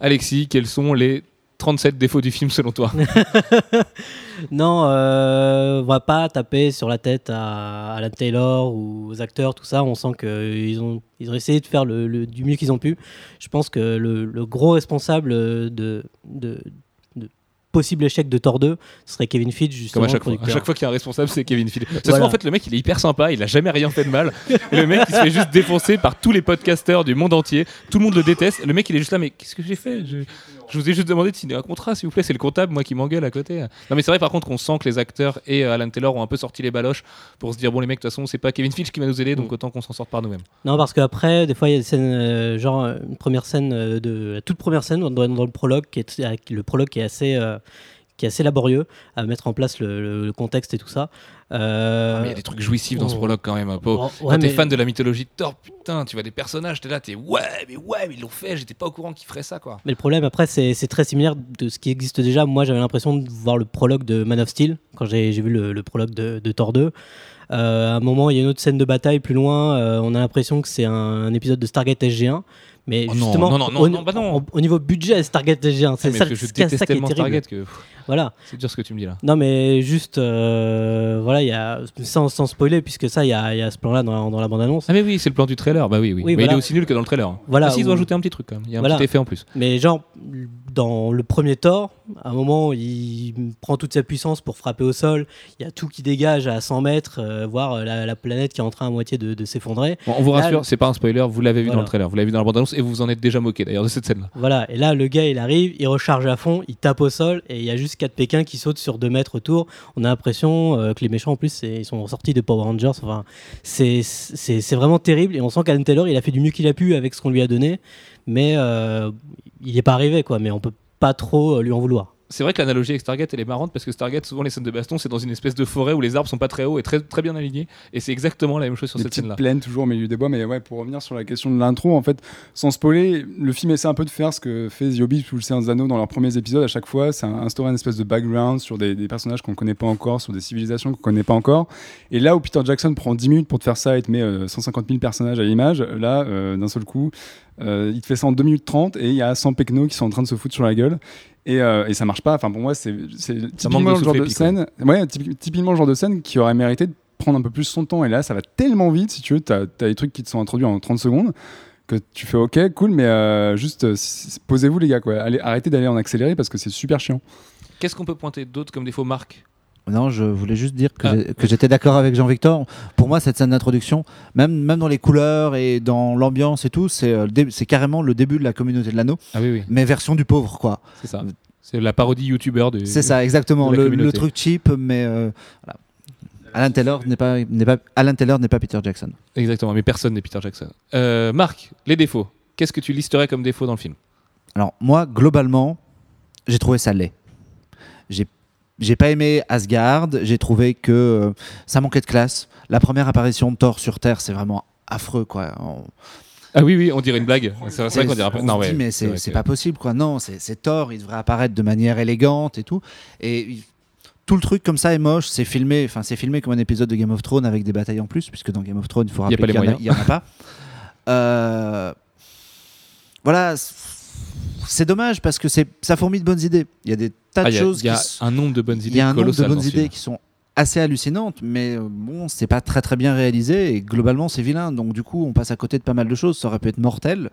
Alexis, quels sont les 37 défauts du film selon toi Non, euh, on va pas taper sur la tête à Alan Taylor ou aux acteurs, tout ça. On sent qu'ils ont, ils ont essayé de faire le, le- du mieux qu'ils ont pu. Je pense que le, le gros responsable de, possible échec de Thor 2 ce serait Kevin Feige, justement. Comme à chaque fois. À producteur. chaque fois qu'il y a un responsable, c'est Kevin Feige. Se Voilà. en fait, le mec, il est hyper sympa, il a jamais rien fait de mal. Et le mec, il se fait juste défoncer par tous les podcasteurs du monde entier. Tout le monde le déteste. Le mec, il est juste là, mais qu'est-ce que j'ai fait? Je, je vous ai juste demandé de signer un contrat, s'il vous plaît. C'est le comptable, moi, qui m'engueule à côté. Non, mais c'est vrai, par contre, qu'on sent que les acteurs et euh, Alan Taylor ont un peu sorti les baloches pour se dire, bon, les mecs, de toute façon, c'est pas Kevin Feige qui va nous aider, donc autant qu'on s'en sorte par nous-mêmes. Non, parce qu'après, des fois, il y a des scènes, euh, genre une première scène euh, de la toute première scène dans, dans le prologue, qui est le prologue qui est assez, qui est assez laborieux à mettre en place le contexte et tout ça. Euh, Ah, il y a des trucs jouissifs dans ce oh. prologue quand même. un peu. oh, Quand ouais, t'es mais- fan de la mythologie de Thor, putain, tu vois des personnages, t'es là, t'es ouais, mais ouais, mais ils l'ont fait, j'étais pas au courant qu'ils feraient ça, quoi. Mais le problème, après, c'est c'est très similaire de ce qui existe déjà. Moi, j'avais l'impression de voir le prologue de Man of Steel quand j'ai vu le, le prologue de, de Thor 2. Euh, à un moment, il y a une autre scène de bataille plus loin. euh, on a l'impression que c'est un, un épisode de Stargate SG1. Mais Oh justement, non, non, non, au, bah niveau budget, Stargate SG1, c'est Ah, mais ça, je c'est ça déteste qui est tellement terrible. Que Voilà. c'est dur ce que tu me dis là. Non, mais juste, euh, voilà, il y a, sans, sans spoiler, puisque ça, il y a, il y a ce plan-là dans, la- dans la bande-annonce. Ah mais oui, c'est le plan du trailer. Bah oui, oui. Oui, mais il est aussi nul que dans le trailer. Voilà, Ah si, ils ont où- ajouté un petit truc quand même. Il y a un Voilà. petit effet en plus. Mais genre, dans le premier Thor, à un moment, il prend toute sa puissance pour frapper au sol. Il y a tout qui dégage à 100 mètres, euh, voire euh, la, la planète qui est en train à moitié de, de s'effondrer. Bon, on vous rassure, le- c'est pas un spoiler. Vous l'avez vu dans le trailer, vous l'avez vu dans la bande-annonce et vous vous en êtes déjà moqué d'ailleurs de cette scène-là. Voilà, et là, le gars, il arrive, il recharge à fond, il tape au sol, et il y a juste quatre Pékins qui sautent sur 2 mètres autour. On a l'impression euh, que les méchants, en plus, c'est- ils sont sortis de Power Rangers. Enfin, c'est- c'est c'est vraiment terrible, et on sent qu'Alan Taylor, il a fait du mieux qu'il a pu avec ce qu'on lui a donné, mais euh, il n'est pas arrivé, quoi. Mais on peut pas trop euh, lui en vouloir. C'est vrai que l'analogie avec Stargate elle est marrante parce que Stargate souvent les scènes de baston c'est dans une espèce de forêt où les arbres sont pas très hauts et très très bien alignés et c'est exactement la même chose sur Des cette scène-là. plaines toujours au milieu des bois. Mais ouais, pour revenir sur la question de l'intro, en fait, sans spoiler, le film essaie un peu de faire ce que fait The Hobbit ou le Seigneur des Anneaux dans leurs premiers épisodes. À chaque fois, c'est instaurer une espèce de background sur des, des personnages qu'on connaît pas encore, sur des civilisations qu'on connaît pas encore. Et là où Peter Jackson prend 10 minutes pour te faire ça et te met euh, 150 000 personnages à l'image, là, euh, d'un seul coup, euh, il te fait ça en 2 minutes 30 et il y a 100 pecnos qui sont en train de se foutre sur la gueule. Et, euh, et ça marche pas. Enfin, pour moi, c'est typiquement de le genre de scène. Ouais, typi- typiquement le genre de scène qui aurait mérité de prendre un peu plus son temps. Et là, ça va tellement vite, si tu veux. T'as as des trucs qui te sont introduits en 30 secondes que tu fais OK, cool, mais euh, juste euh, posez-vous, les gars. Quoi. Allez, arrêtez d'aller en accéléré parce que c'est super chiant. Qu'est-ce qu'on peut pointer d'autre comme défaut Marc Non, je voulais juste dire que Ah. que j'étais d'accord avec Jean-Victor. Pour moi, cette scène d'introduction, même, même dans les couleurs et dans l'ambiance et tout, c'est euh, c'est carrément le début de la communauté de l'anneau, Ah oui oui, mais version du pauvre, quoi. c'est ça. C'est la parodie youtubeur de C'est ça, exactement. Le, truc cheap, mais euh, voilà. Alan Taylor n'est pas, n'est pas, Alan Taylor n'est pas Peter Jackson. Exactement, mais personne n'est Peter Jackson. Euh, Marc, les défauts. Qu'est-ce que tu listerais comme défaut dans le film? Alors moi, globalement, j'ai trouvé ça laid. J'ai pas aimé Asgard. J'ai trouvé que euh, ça manquait de classe. La première apparition de Thor sur Terre, c'est vraiment affreux, quoi. On- Ah oui oui, on dirait une blague. C'est vrai qu'on dirait on Non se dit, mais c'est que- pas possible, quoi. Non, c'est Thor. Il devrait apparaître de manière élégante et tout. Et tout le truc comme ça est moche. C'est filmé, enfin c'est filmé comme un épisode de Game of Thrones avec des batailles en plus, puisque dans Game of Thrones, il faut Il y a rappeler pas les qu'il y, en en a pas. Euh, voilà. C'est dommage parce que c'est ça fourmille de bonnes idées. Il y a des tas Ah, de a, choses il y a qui un nombre de bonnes il y idées a un nombre de bonnes idées qui sont assez hallucinantes, mais euh, bon, c'est pas très très bien réalisé et globalement c'est vilain. Donc du coup, on passe à côté de pas mal de choses. Ça aurait pu être mortel.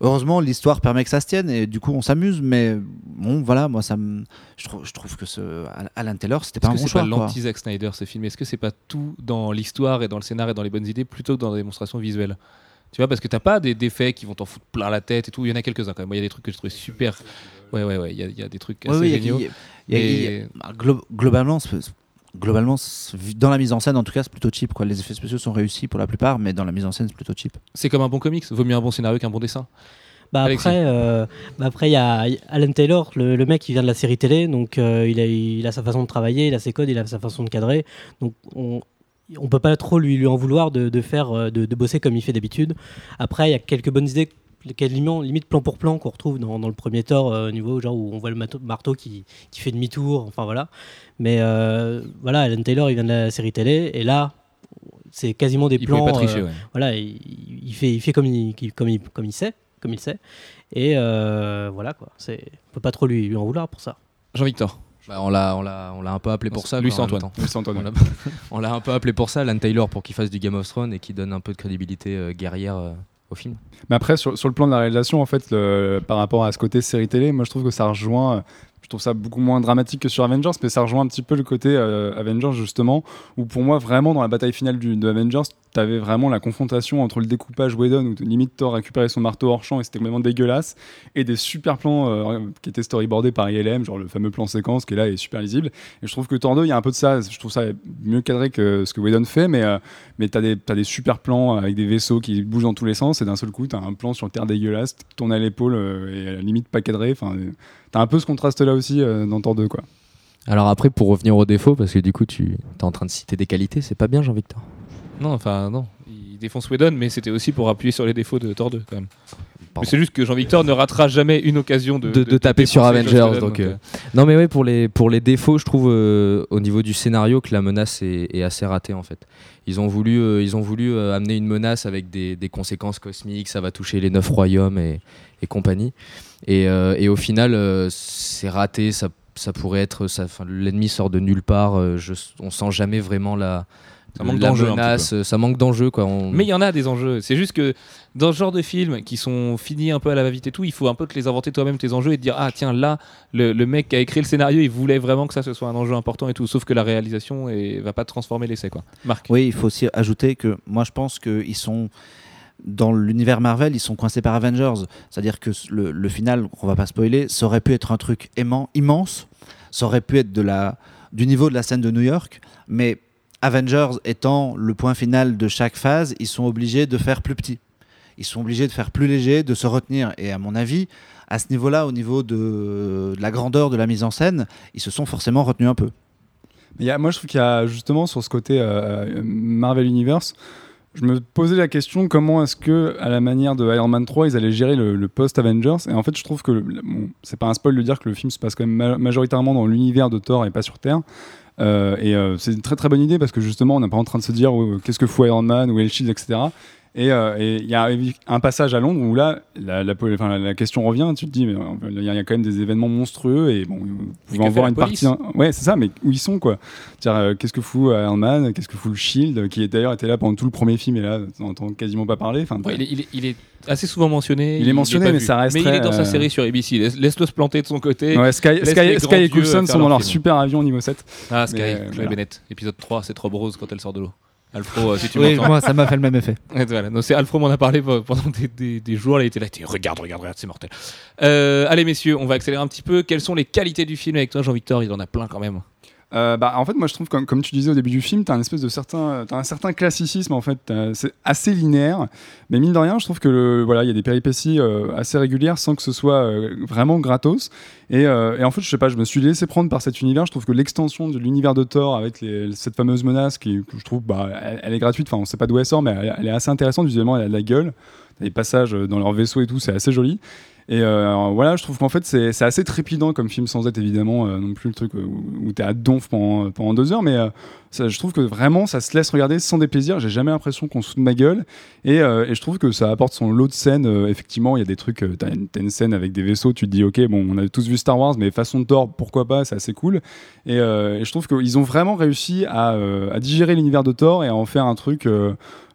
Heureusement, l'histoire permet que ça se tienne et du coup, on s'amuse. Mais bon, voilà, moi, ça me, je, trouve, je trouve que ce Alan Taylor, c'était pas Est-ce un que bon c'est pas choix. l'anti-Zack Snyder ce film? Est-ce que c'est pas tout dans l'histoire et dans le scénario et dans les bonnes idées plutôt que dans la démonstration visuelle? Tu vois, parce que t'as pas des défaits qui vont t'en foutre plein la tête et tout. Il y en a quelques-uns quand même. Moi, Il y a des trucs que je trouvais super. Ouais, ouais, ouais. Il y, a- il y a des trucs Ouais, assez oui, il y a- géniaux. il y a- il y a- il y a- Et- bah, glo- globalement, c'est- globalement, c'est- dans la mise en scène, en tout cas, c'est plutôt cheap. Quoi. Les effets spéciaux sont réussis pour la plupart, mais dans la mise en scène, c'est plutôt cheap. C'est comme un bon comics. Vaut mieux un bon scénario qu'un bon dessin. Bah Alexis. après, euh, bah après il y a Alan Taylor, le, le mec qui vient de la série télé, donc euh, il, a, il a sa façon de travailler, il a ses codes, il a sa façon de cadrer. Donc on on peut pas trop lui, lui en vouloir de, de faire euh, de, de bosser comme il fait d'habitude. Après, il y a quelques bonnes idées quasiment limite plan pour plan qu'on retrouve dans, dans le premier Thor euh, au niveau genre où on voit le marteau qui, qui fait demi-tour, enfin voilà. Mais euh, voilà, Alan Taylor il vient de la série télé et là c'est quasiment des Il plans. pas tricher, euh, ouais. Voilà, il, il fait, il fait comme il, comme il, comme il sait, comme il sait. Et voilà quoi, c'est, on peut pas trop lui, lui en vouloir pour ça. Jean-Victor. Bah, on l'a on l'a on l'a un peu appelé pour ça. Même Antoine. On l'a- On l'a un peu appelé pour ça, Alan Taylor, pour qu'il fasse du Game of Thrones et qu'il donne un peu de crédibilité euh, guerrière euh, au film. Mais après, sur, sur le plan de la réalisation, en fait, le- par rapport à ce côté série télé, moi je trouve que ça rejoint. Euh, Je trouve ça beaucoup moins dramatique que sur Avengers, mais ça rejoint un petit peu le côté euh, Avengers, justement, où pour moi, vraiment, dans la bataille finale du, de Avengers, t'avais vraiment la confrontation entre le découpage Whedon, où limite Thor récupérait son marteau hors champ et c'était complètement dégueulasse, et des super plans euh, qui étaient storyboardés par ILM, genre le fameux plan séquence qui est là et super lisible. Et je trouve que Thor 2, il y a un peu de ça. Je trouve ça mieux cadré que ce que Whedon fait, mais, euh, mais t'as des, t'as des super plans avec des vaisseaux qui bougent dans tous les sens, et d'un seul coup, t'as un plan sur Terre dégueulasse, qui tourne à l'épaule euh, et à la limite pas cadré. Enfin, euh, t'as un peu ce contraste-là aussi euh, dans Thor 2, quoi. Alors après, pour revenir aux défauts, parce que du coup, tu es en train de citer des qualités, c'est pas bien, Jean-Victor. Non, enfin, non. Il défonce Whedon, mais c'était aussi pour appuyer sur les défauts de Thor 2, quand même. C'est juste que Jean-Victor ne ratera jamais une occasion de, De- de taper sur Avengers, donc, euh, Non, mais ouais, pour les, pour les défauts, je trouve euh, au niveau du scénario que la menace est, est assez ratée en fait. Ils ont voulu, euh, ils ont voulu amener une menace avec des, des conséquences cosmiques, ça va toucher les neuf royaumes et, et compagnie. Et, et au final, c'est raté, ça, ça pourrait être. L'ennemi sort de nulle part, je, on sent jamais vraiment la. Ça manque d'enjeu ça manque d'enjeu quoi. On- Mais il y en a des enjeux. C'est juste que dans ce genre de films qui sont finis un peu à la va-vite et tout, il faut un peu te les inventer toi-même tes enjeux et te dire ah tiens là le, le mec qui a écrit le scénario il voulait vraiment que ça ce soit un enjeu important et tout. Sauf que la réalisation et va pas transformer l'essai quoi. Marc. Oui, il faut aussi ajouter que moi je pense qu'ils sont dans l'univers Marvel, ils sont coincés par Avengers. C'est-à-dire que le, le final, on va pas spoiler, ça aurait pu être un truc aimant, immense. Ça aurait pu être de la, du niveau de la scène de New York. Mais Avengers étant le point final de chaque phase, ils sont obligés de faire plus petit. Ils sont obligés de faire plus léger, de se retenir. Et à mon avis, à ce niveau-là, au niveau de, la grandeur de la mise en scène, ils se sont forcément retenus un peu. Il y a- moi, je trouve qu'il y a justement sur ce côté euh, Marvel Universe, je me posais la question comment est-ce que, à la manière de Iron Man 3, ils allaient gérer le, post-Avengers? Et en fait, je trouve que, bon, c'est pas un spoil de dire que le film se passe quand même ma- majoritairement dans l'univers de Thor et pas sur Terre. Euh, et euh, c'est une très très bonne idée parce que justement, on n'est pas en train de se dire ouais, qu'est-ce que fout Iron Man ou Shield, etc. Et euh, et il y a un passage à Londres où là, la, la, enfin, la- la question revient. Tu te dis, mais euh, il y, a- il y a quand même des événements monstrueux et bon, vous en voir une police partie. Ouais, c'est ça, mais où ils sont quoi euh, qu'est-ce que fout Iron Man Qu'est-ce que fout le Shield Qui est d'ailleurs était là pendant tout le premier film et là, on n'entend quasiment pas parler. Enfin, Ouais, il, est, il est- il est assez souvent mentionné. Il est mentionné, pas mais vu. ça reste Mais il est dans sa série sur ABC. Laisse- Laisse-le se planter de son côté. Ouais, Sky, et Coulson sont dans leur leur film. super avion niveau 7. Ah, Sky, Mais, Chloé voilà. Bennett. Épisode 3, c'est trop rose quand elle sort de l'eau. Alfro, euh, si tu Oui, m'entends. moi ça m'a fait le même effet. Et voilà. Donc, c'est Alfro m'en a parlé pe- pendant des, des- des jours. Elle était là, elle était, regarde, regarde, regarde, c'est mortel. Euh, allez, messieurs, on va accélérer un petit peu. Quelles sont les qualités du film avec toi, Jean-Victor? Il en a plein quand même. Euh, bah, en fait, moi, je trouve, comme, comme tu disais au début du film, tu as, de certain, t'as un certain classicisme, en fait. T'as- C'est assez linéaire. Mais mine de rien, je trouve que le- voilà, il y a des péripéties euh, assez régulières sans que ce soit euh, vraiment gratos. Et, euh, en fait, je sais pas, je me suis laissé prendre par cet univers. Je trouve que l'extension de l'univers de Thor avec les- cette fameuse menace, qui, je trouve, bah, elle, est gratuite. Enfin, on sait pas d'où elle sort, mais elle, elle est assez intéressante. Visuellement, elle a de la gueule. Des passages dans leur vaisseau et tout, c'est assez joli. Et euh, voilà, je trouve qu'en fait, c'est assez trépidant comme film, sans être évidemment euh, non plus le truc euh, où, t'es à donf pendant, deux heures, mais je trouve que vraiment, ça se laisse regarder sans déplaisir. J'ai jamais l'impression qu'on se ma gueule. Et, je trouve que ça apporte son lot de scènes. Effectivement, il y a des trucs, t'as une, scène avec des vaisseaux, tu te dis, ok, bon, on a tous vu Star Wars, mais façon de Thor, pourquoi pas, c'est assez cool. Et, je trouve qu'ils ont vraiment réussi à digérer l'univers de Thor et à en faire un truc.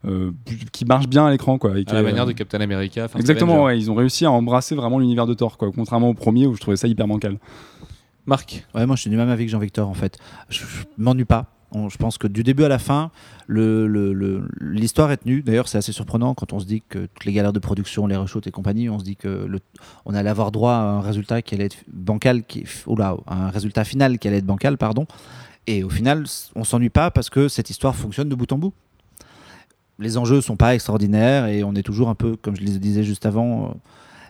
Euh, qui marche bien à l'écran quoi et À la manière euh, de Captain America. Exactement, ouais, ils ont réussi à embrasser vraiment l'univers de Thor, quoi, contrairement au premier où je trouvais ça hyper bancal. Marc, Ouais, moi je suis du même avis que Jean-Victor en fait. Je, je m'ennuie pas. On- je pense que du début à la fin, le- le- le- l'histoire est tenue. D'ailleurs, c'est assez surprenant quand on se dit que toutes les galères de production, les reshoots et compagnie, on se dit que le, on allait avoir droit à un résultat qui allait être bancal, qui, oula, un résultat final qui allait être bancal, pardon. Et au final, on s'ennuie pas parce que cette histoire fonctionne de bout en bout. Les enjeux sont pas extraordinaires et on est toujours un peu, comme je le disais juste avant, euh,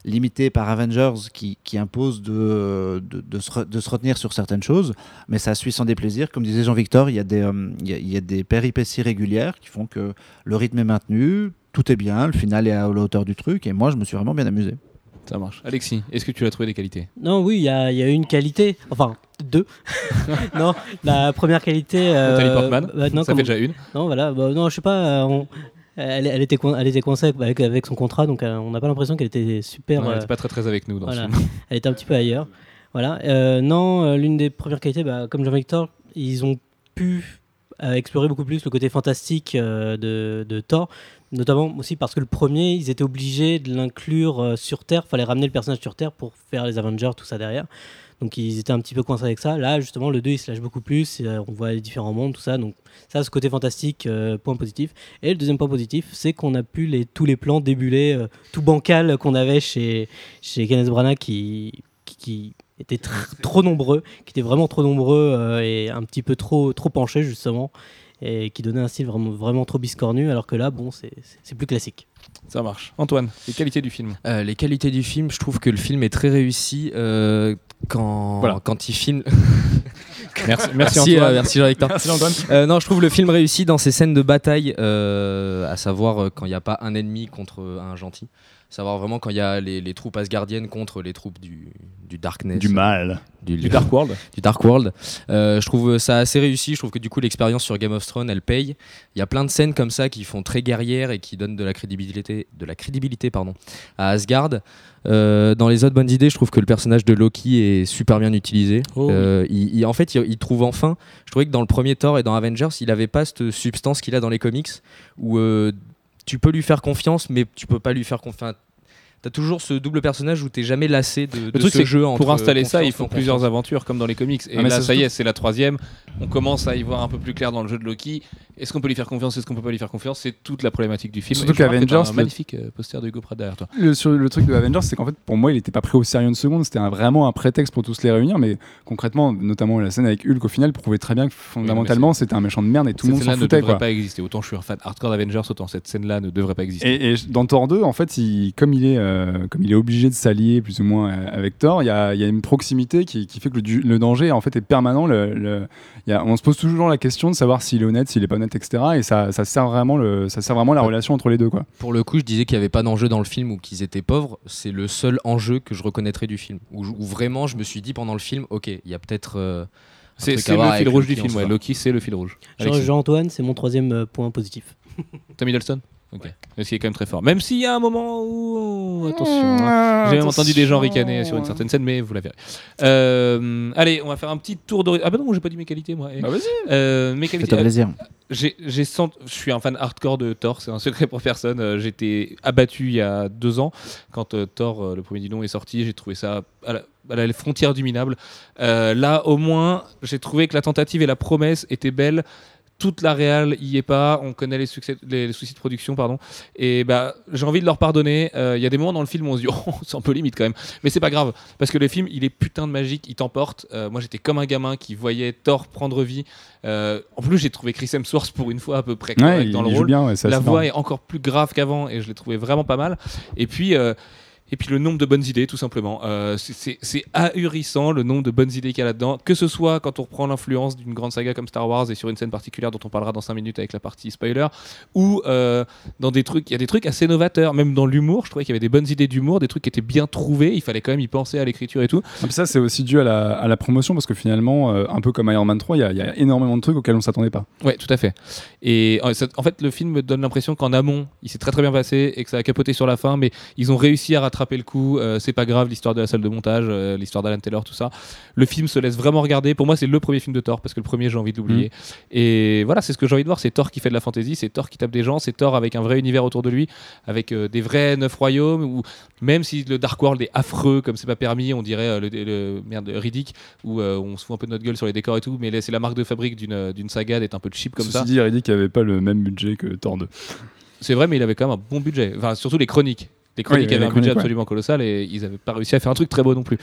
limité par Avengers qui, qui impose de, de, de se re- de se retenir sur certaines choses, mais ça suit sans déplaisir. Comme disait Jean-Victor, il y, a des, euh, il y, a- il y a des péripéties régulières qui font que le rythme est maintenu. tout est bien, le final est à la hauteur du truc, et moi je me suis vraiment bien amusé. Ça marche. Alexis, est-ce que tu as trouvé des qualités? Non, oui, il y a, il y a une qualité, enfin deux. non, la première qualité. euh, Nathalie Portman, bah, non, Ça comme- fait déjà une. non, voilà, bah, non, je sais pas. euh, on- elle, elle était, elle était coincée avec, avec son contrat, donc euh, on n'a pas l'impression qu'elle était super. Euh, elle était pas très très avec nous dans voilà. Elle était un petit peu ailleurs. Voilà. Euh, non, l'une des premières qualités, bah, comme Jean-Victor, ils ont pu explorer beaucoup plus le côté fantastique de, de Thor, notamment aussi parce que le premier, ils étaient obligés de l'inclure sur Terre. Fallait ramener le personnage sur Terre pour faire les Avengers, tout ça derrière. Donc ils étaient un petit peu coincés avec ça. Là, justement, le 2, il se lâche beaucoup plus. euh, on voit les différents mondes, tout ça. Donc ça, ce côté fantastique, euh, point positif. Et le deuxième point positif, c'est qu'on a pu les, tous les plans débuler, euh, tout bancal qu'on avait chez, chez Kenneth Branagh qui, qui, qui étaient tr- trop nombreux, qui étaient vraiment trop nombreux euh, et un petit peu trop, trop penchés justement, et qui donnaient un style vraiment, vraiment trop biscornu, alors que là, bon, c'est plus classique. Ça marche. Antoine, les qualités du film. Euh, les qualités du film, je trouve que le film est très réussi euh, quand, Voilà. quand il filme. Merci, merci, merci, Antoine. euh, merci Jean-Victor. Euh, non, je trouve le film réussi dans ses scènes de bataille, euh, à savoir quand il n'y a pas un ennemi contre un gentil. Savoir vraiment quand il y a les, les troupes asgardiennes contre les troupes du, du Darkness. Du mal. Du, Du Dark World. du Dark World. Euh, je trouve ça assez réussi. Je trouve que du coup l'expérience sur Game of Thrones, elle paye. Il y a plein de scènes comme ça qui font très guerrières et qui donnent de la crédibilité, de la crédibilité pardon, à Asgard. Euh, dans les autres bonnes idées, je trouve que le personnage de Loki est super bien utilisé. Oh. Euh, il, il- en fait, il, il trouve enfin. Je trouvais que dans le premier Thor et dans Avengers, il avait pas cette substance qu'il a dans les comics où euh, tu peux lui faire confiance, mais tu peux pas lui faire confiance. T'as toujours ce double personnage où t'es jamais lassé de, de Le truc, ce jeu entre pour installer ça, il faut plusieurs confiance. aventures comme dans les comics. Et Ah, mais là, ça y est, c'est la troisième. On commence à y voir un peu plus clair dans le jeu de Loki. Est-ce qu'on peut lui faire confiance? Est-ce qu'on peut pas lui faire confiance? C'est toute la problématique du film. Surtout Et qu'Avengers, un magnifique euh, poster de Hugo Pratt derrière toi. Le, sur le truc de Avengers, c'est qu'en fait, pour moi, il était pas pris au sérieux une seconde. C'était vraiment un prétexte pour tous les réunir. Mais concrètement, notamment la scène avec Hulk, au final, prouvait très bien que fondamentalement, c'était un méchant de merde et tout le monde s'en scène-là ne foutait. devrait Quoi. pas exister. Autant je suis un fan hardcore d'Avengers, autant cette scène-là ne devrait pas exister. Et, et dans Thor 2, en fait, il- comme, il est, euh, comme il est obligé de s'allier plus ou moins euh, avec Thor, il y a, y une proximité qui, qui fait que le, danger en fait est permanent. Le, le- il y a- on se pose toujours la question de savoir s'il est honnête, s'il est pas honnête, etc. Et ça, ça sert vraiment, le, ça sert vraiment la Ouais. relation entre les deux. Quoi. Pour le coup, je disais qu'il n'y avait pas d'enjeu dans le film ou qu'ils étaient pauvres. C'est le seul enjeu que je reconnaîtrais du film. Où, où vraiment, je me suis dit pendant le film, ok, il y a peut-être. euh, C'est le fil rouge du film. Ouais. Loki, c'est le fil rouge. Jean-Antoine, c'est mon troisième euh, point positif. Tom Hiddleston Ok. Ce qui est quand même très fort. Même s'il y a un moment où. Attention. hein. J'ai même entendu des gens ricaner sur une certaine scène, mais vous la verrez. Euh, allez, on va faire un petit tour de. Ah bah non, j'ai pas dit mes qualités, moi. Eh. Bah, vas-y. Euh, mes Fais-toi qualités. plaisir. J'ai, j'ai sent- je suis un fan hardcore de Thor, c'est un secret pour personne. Euh, J'étais abattu il y a deux ans quand euh, Thor, euh, le premier du nom, est sorti. J'ai trouvé ça à la, à la frontière du minable. Euh, là, au moins, j'ai trouvé que la tentative et la promesse étaient belles. Toute la réal y est pas. On connaît les, succès, les, les soucis de production, pardon. Et bah, j'ai envie de leur pardonner. Euh, Il y a des moments dans le film où on se dit, oh, c'est un peu limite quand même. Mais c'est pas grave parce que le film, il est putain de magique. Il t'emporte. Euh, moi, j'étais comme un gamin qui voyait Thor prendre vie. Euh, en plus, j'ai trouvé Chris Hemsworth pour une fois à peu près correct Ouais, il, dans le il rôle. bien. ouais, c'est La voix marrant. est encore plus grave qu'avant et je l'ai trouvé vraiment pas mal. Et puis, euh, et puis le nombre de bonnes idées, tout simplement. Euh, c'est- ahurissant le nombre de bonnes idées qu'il y a là-dedans. Que ce soit quand on reprend l'influence d'une grande saga comme Star Wars et sur une scène particulière dont on parlera dans 5 minutes avec la partie spoiler, ou euh, dans des trucs, il y a des trucs assez novateurs, même dans l'humour. Je trouvais qu'il y avait des bonnes idées d'humour, des trucs qui étaient bien trouvés. Il fallait quand même y penser à l'écriture et tout. Ah, ça, c'est aussi dû à la, à la promotion parce que finalement, euh, un peu comme Iron Man 3, il y, a- il y a énormément de trucs auxquels on s'attendait pas. Ouais, tout à fait. Et en fait, le film me donne l'impression qu'en amont, il s'est très très bien passé et que ça a capoté sur la fin, mais ils ont réussi à rattraper le coup. Euh, c'est pas grave, l'histoire de la salle de montage, euh, l'histoire d'Alan Taylor, tout ça. Le film se laisse vraiment regarder. Pour moi, c'est le premier film de Thor parce que le premier, j'ai envie de l'oublier. Et voilà, c'est ce que j'ai envie de voir. C'est Thor qui fait de la fantasy, c'est Thor qui tape des gens, c'est Thor avec un vrai univers autour de lui, avec euh, des vrais neuf royaumes. Où même si le Dark World est affreux, comme c'est pas permis, on dirait le, le- merde Riddick, où on se fout un peu de notre gueule sur les décors et tout, mais c'est la marque de fabrique d'une d'une saga d'être un peu cheap comme Ceci ça. dit, Riddick avait pas le même budget que Thor 2. C'est vrai, mais il avait quand même un bon budget. Enfin, surtout les chroniques. Les chroniques Oui, avaient les un budget ouais. absolument colossal et ils n'avaient pas réussi à faire un truc très beau non plus.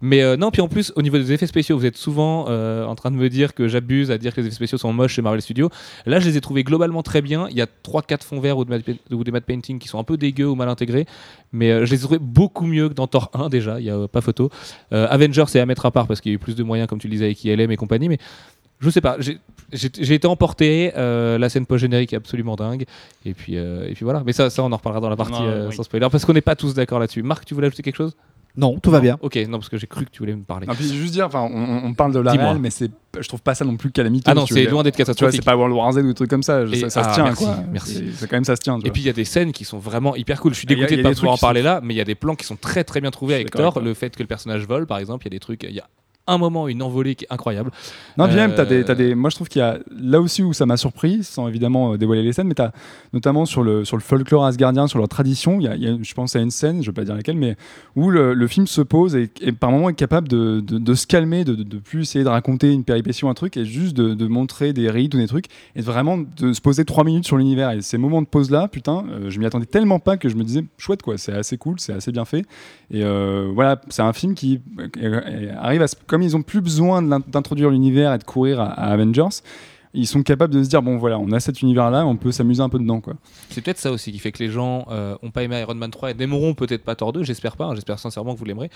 Mais euh, non, puis en plus, au niveau des effets spéciaux, vous êtes souvent euh, en train de me dire que j'abuse à dire que les effets spéciaux sont moches chez Marvel Studios. Là, je les ai trouvés globalement très bien. Il y a 3-4 fonds verts ou, de ou des matte painting qui sont un peu dégueux ou mal intégrés. Mais euh, je les ai trouvés beaucoup mieux que dans Thor 1 déjà, il n'y a pas photo. Avengers, c'est à mettre à part parce qu'il y a eu plus de moyens, comme tu le disais, avec ILM et compagnie. Mais Je sais pas, j'ai- été emporté. euh, la scène post-générique est absolument dingue. Et puis, euh, et puis voilà. Mais ça, ça, on en reparlera dans la partie Non, euh, oui. sans spoiler. Parce qu'on n'est pas tous d'accord là-dessus. Marc, tu voulais ajouter quelque chose? Non, tout va bien. Ok, non, parce que j'ai cru que tu voulais me parler. Et puis juste dire, enfin, on, on parle de la réal, mais c'est, je trouve pas ça non plus calamiteux. Ah non, c'est veux. loin d'être catastrophique. c'est pas World War Z ou des trucs comme ça. Ça, ça ah, se tient, merci, quoi. merci. C'est, quand même ça se tient. tu Et vois. puis il y a des scènes qui sont vraiment hyper cool. Je suis Et il y a- dégoûté de pas pouvoir en parler là, mais il y a des plans qui sont très très bien trouvés Je avec Thor. Le fait que le personnage vole, par exemple, il y a des trucs. Il y a un moment, une envolée qui est incroyable. Non, puis même, t'as des, Euh, t'as des, moi je trouve qu'il y a là aussi où ça m'a surpris, sans évidemment euh, dévoiler les scènes, mais t'as notamment sur le, sur le folklore asgardien, sur leur tradition, y a, y a- je pense à une scène, je vais pas dire laquelle, mais où le, le film se pose et, et par moments est capable de, de, de se calmer, de, de, de plus essayer de raconter une péripétie ou un truc, et juste de, de montrer des rites ou des trucs, et vraiment de se poser trois minutes sur l'univers. Et ces moments de pause là, putain, euh, je m'y attendais tellement pas que je me disais, chouette quoi, c'est assez cool, c'est assez bien fait. Et euh, voilà, c'est un film qui arrive à se- comme ils ont plus besoin d'introduire l'univers et de courir à, Avengers, ils sont capables de se dire bon voilà, on a cet univers là, on peut s'amuser un peu dedans quoi. C'est peut-être ça aussi qui fait que les gens euh, ont pas aimé Iron Man 3 et n'aimeront peut-être pas Thor 2, j'espère pas, hein, j'espère sincèrement que vous l'aimerez.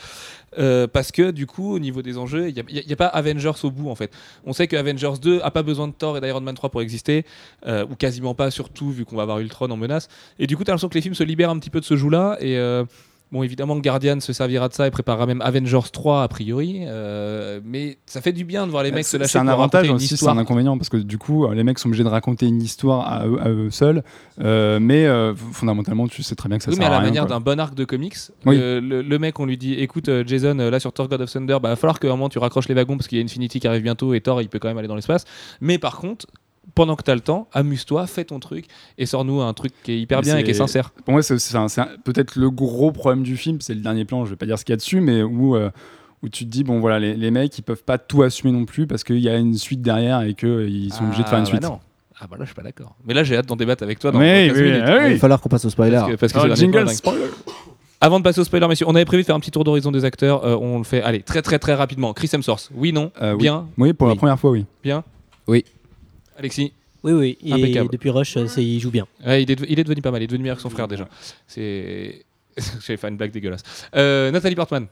Euh, parce que du coup, au niveau des enjeux, il n'y a, pas Avengers au bout en fait. On sait que Avengers 2 a pas besoin de Thor et d'Iron Man 3 pour exister, euh, ou quasiment pas, surtout vu qu'on va avoir Ultron en menace. Et du coup, tu as l'impression que les films se libèrent un petit peu de ce joug-là. Et euh, bon, évidemment, que Guardian se servira de ça et préparera même Avengers 3 a priori. euh, mais ça fait du bien de voir les mecs se lâcher c'est un avantage aussi, c'est un inconvénient parce que du coup, euh, les mecs sont obligés de raconter une histoire à eux, à eux seuls, Euh, mais euh, fondamentalement, tu sais très bien que ça Oui, sert mais à la manière d'un bon arc de comics, Oui. le, mec, on lui dit écoute, euh, Jason, euh, là sur Thor God of Thunder, bah, va falloir qu'à un moment tu raccroches les wagons parce qu'il y a Infinity qui arrive bientôt et Thor il peut quand même aller dans l'espace. Mais par contre, pendant que tu as le temps, amuse-toi, fais ton truc et sors-nous un truc qui est hyper Mais bien et qui est sincère. Pour moi, c'est peut-être le gros problème du film, c'est le dernier plan, je vais pas dire ce qu'il y a dessus, mais où, euh, où tu te dis, bon voilà, les, les mecs, ils peuvent pas tout assumer non plus parce qu'il y a une suite derrière et qu'ils sont obligés de faire une Ah, suite. bah non. Ah bah là, je suis pas d'accord. Mais là, j'ai hâte d'en débattre avec toi dans Oui, 15 oui, minutes. oui. Il va falloir qu'on passe au spoiler. Parce que, parce que Ah, c'est un jingle, spoiler. Avant de passer au spoiler, messieurs, on avait prévu de faire un petit tour d'horizon des acteurs. euh, on le fait, allez, très très très rapidement. Chris Hemsworth, oui, non Euh, oui. Bien, Oui, pour Oui. la première fois, oui. bien Oui. Alexis Oui, oui. Et Impeccable. depuis Rush, euh, il joue bien. Ouais, il, est, il est devenu pas mal, il est devenu meilleur que son frère déjà. C'est. J'avais fait une blague dégueulasse. Euh, Nathalie Portman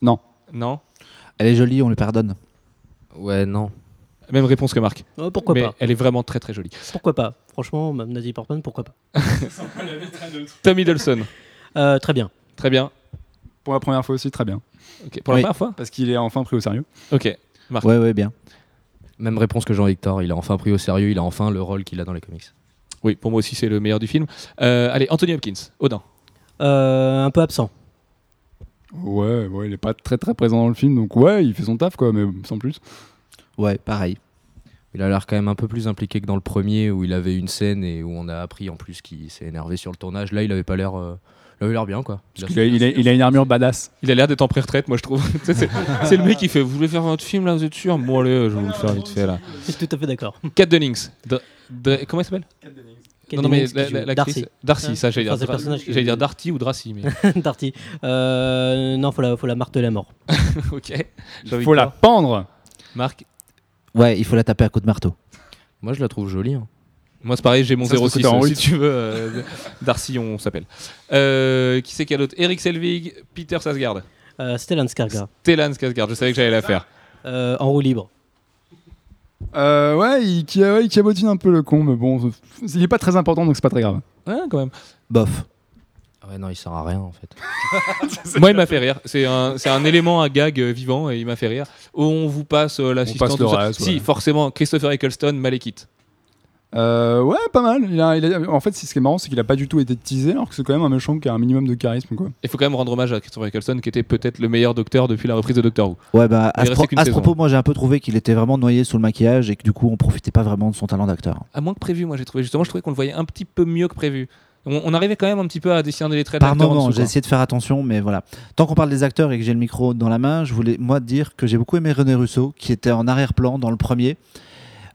Non. Non Elle est jolie, on lui pardonne. Ouais, non. Même réponse que Marc. Oh, pourquoi Mais pas elle est vraiment très très jolie. Pourquoi pas Franchement, Nadie Portman, pourquoi pas Tom Hiddleston, Euh, Très bien. très bien. Pour la première fois aussi, très bien. Pour la première fois Parce qu'il est enfin pris au sérieux. Ok. Marc. Ouais, ouais, bien. Même réponse que Jean-Victor. Il a enfin pris au sérieux, il a enfin le rôle qu'il a dans les comics. Oui, pour moi aussi c'est le meilleur du film. Euh, allez, Anthony Hopkins, Odin. Euh, un peu absent. Ouais, ouais, il est pas très très présent dans le film, donc ouais, il fait son taf quoi, mais sans plus. Ouais, pareil. Il a l'air quand même un peu plus impliqué que dans le premier où il avait une scène et où on a appris en plus qu'il s'est énervé sur le tournage. Là, il avait pas l'air. euh, Il avait l'air bien quoi. Il a- Il a, il a- il a une armure badass. Il a l'air d'être en pré-retraite, moi je trouve. C'est le mec qui fait Vous voulez faire votre film là, vous êtes sûr? Bon, allez, je vais vous le faire vite fait là. Je suis tout à fait d'accord. Kat Dennings. Comment elle s'appelle? Non, non, mais la- Dennings Darcy, Hein ça j'allais dire. J'allais dire. Darty ou Dracy, mais Darcy. Darty. Euh, non, faut la, faut la marteler à mort. ok. Il faut la pendre. Marc, Ouais, il faut la taper à coups de marteau. Moi, je la trouve jolie. hein. Moi c'est pareil, j'ai mon Ça, c'est parce que 06 t'es en si tu veux. euh, Darcy, on s'appelle. Euh, qui c'est qu'il y a d'autre Eric Selvig, Peter Sasgard, Euh, Stellan Skarsgård. Stellan Skarsgård, je savais que j'allais la faire. Euh, en roue libre. Euh, ouais, il, qui, ouais, il cabotine un peu le con, mais bon, il est pas très important donc c'est pas très grave. Ouais, quand même. Bof. Ah Ouais, non, il sert à rien en fait. Moi, il m'a fait rire. C'est un, c'est un élément à gag euh, vivant et il m'a fait rire. On vous passe euh, l'assistant. passe le tout ça. reste, Si, ouais. forcément, Christopher Eccleston, Malekith. Euh, ouais, pas mal. Il a, il a- en fait, ce qui est marrant, c'est qu'il a pas du tout été teasé, alors que c'est quand même un méchant qui a un minimum de charisme, quoi. Il faut quand même rendre hommage à Christopher Eccleston, qui était peut-être le meilleur docteur depuis la reprise de Doctor Who. Ouais, bah, à ce, pro- à propos, moi j'ai un peu trouvé qu'il était vraiment noyé sous le maquillage et que du coup on profitait pas vraiment de son talent d'acteur. À moins que prévu, moi j'ai trouvé. Justement, je trouvais qu'on le voyait un petit peu mieux que prévu. On, on arrivait quand même un petit peu à discerner les traits Par moment, j'ai essayé de faire attention, mais voilà. Tant qu'on parle des acteurs et que j'ai le micro dans la main, je voulais moi dire que j'ai beaucoup aimé René Russo, qui était en arrière-plan dans le premier,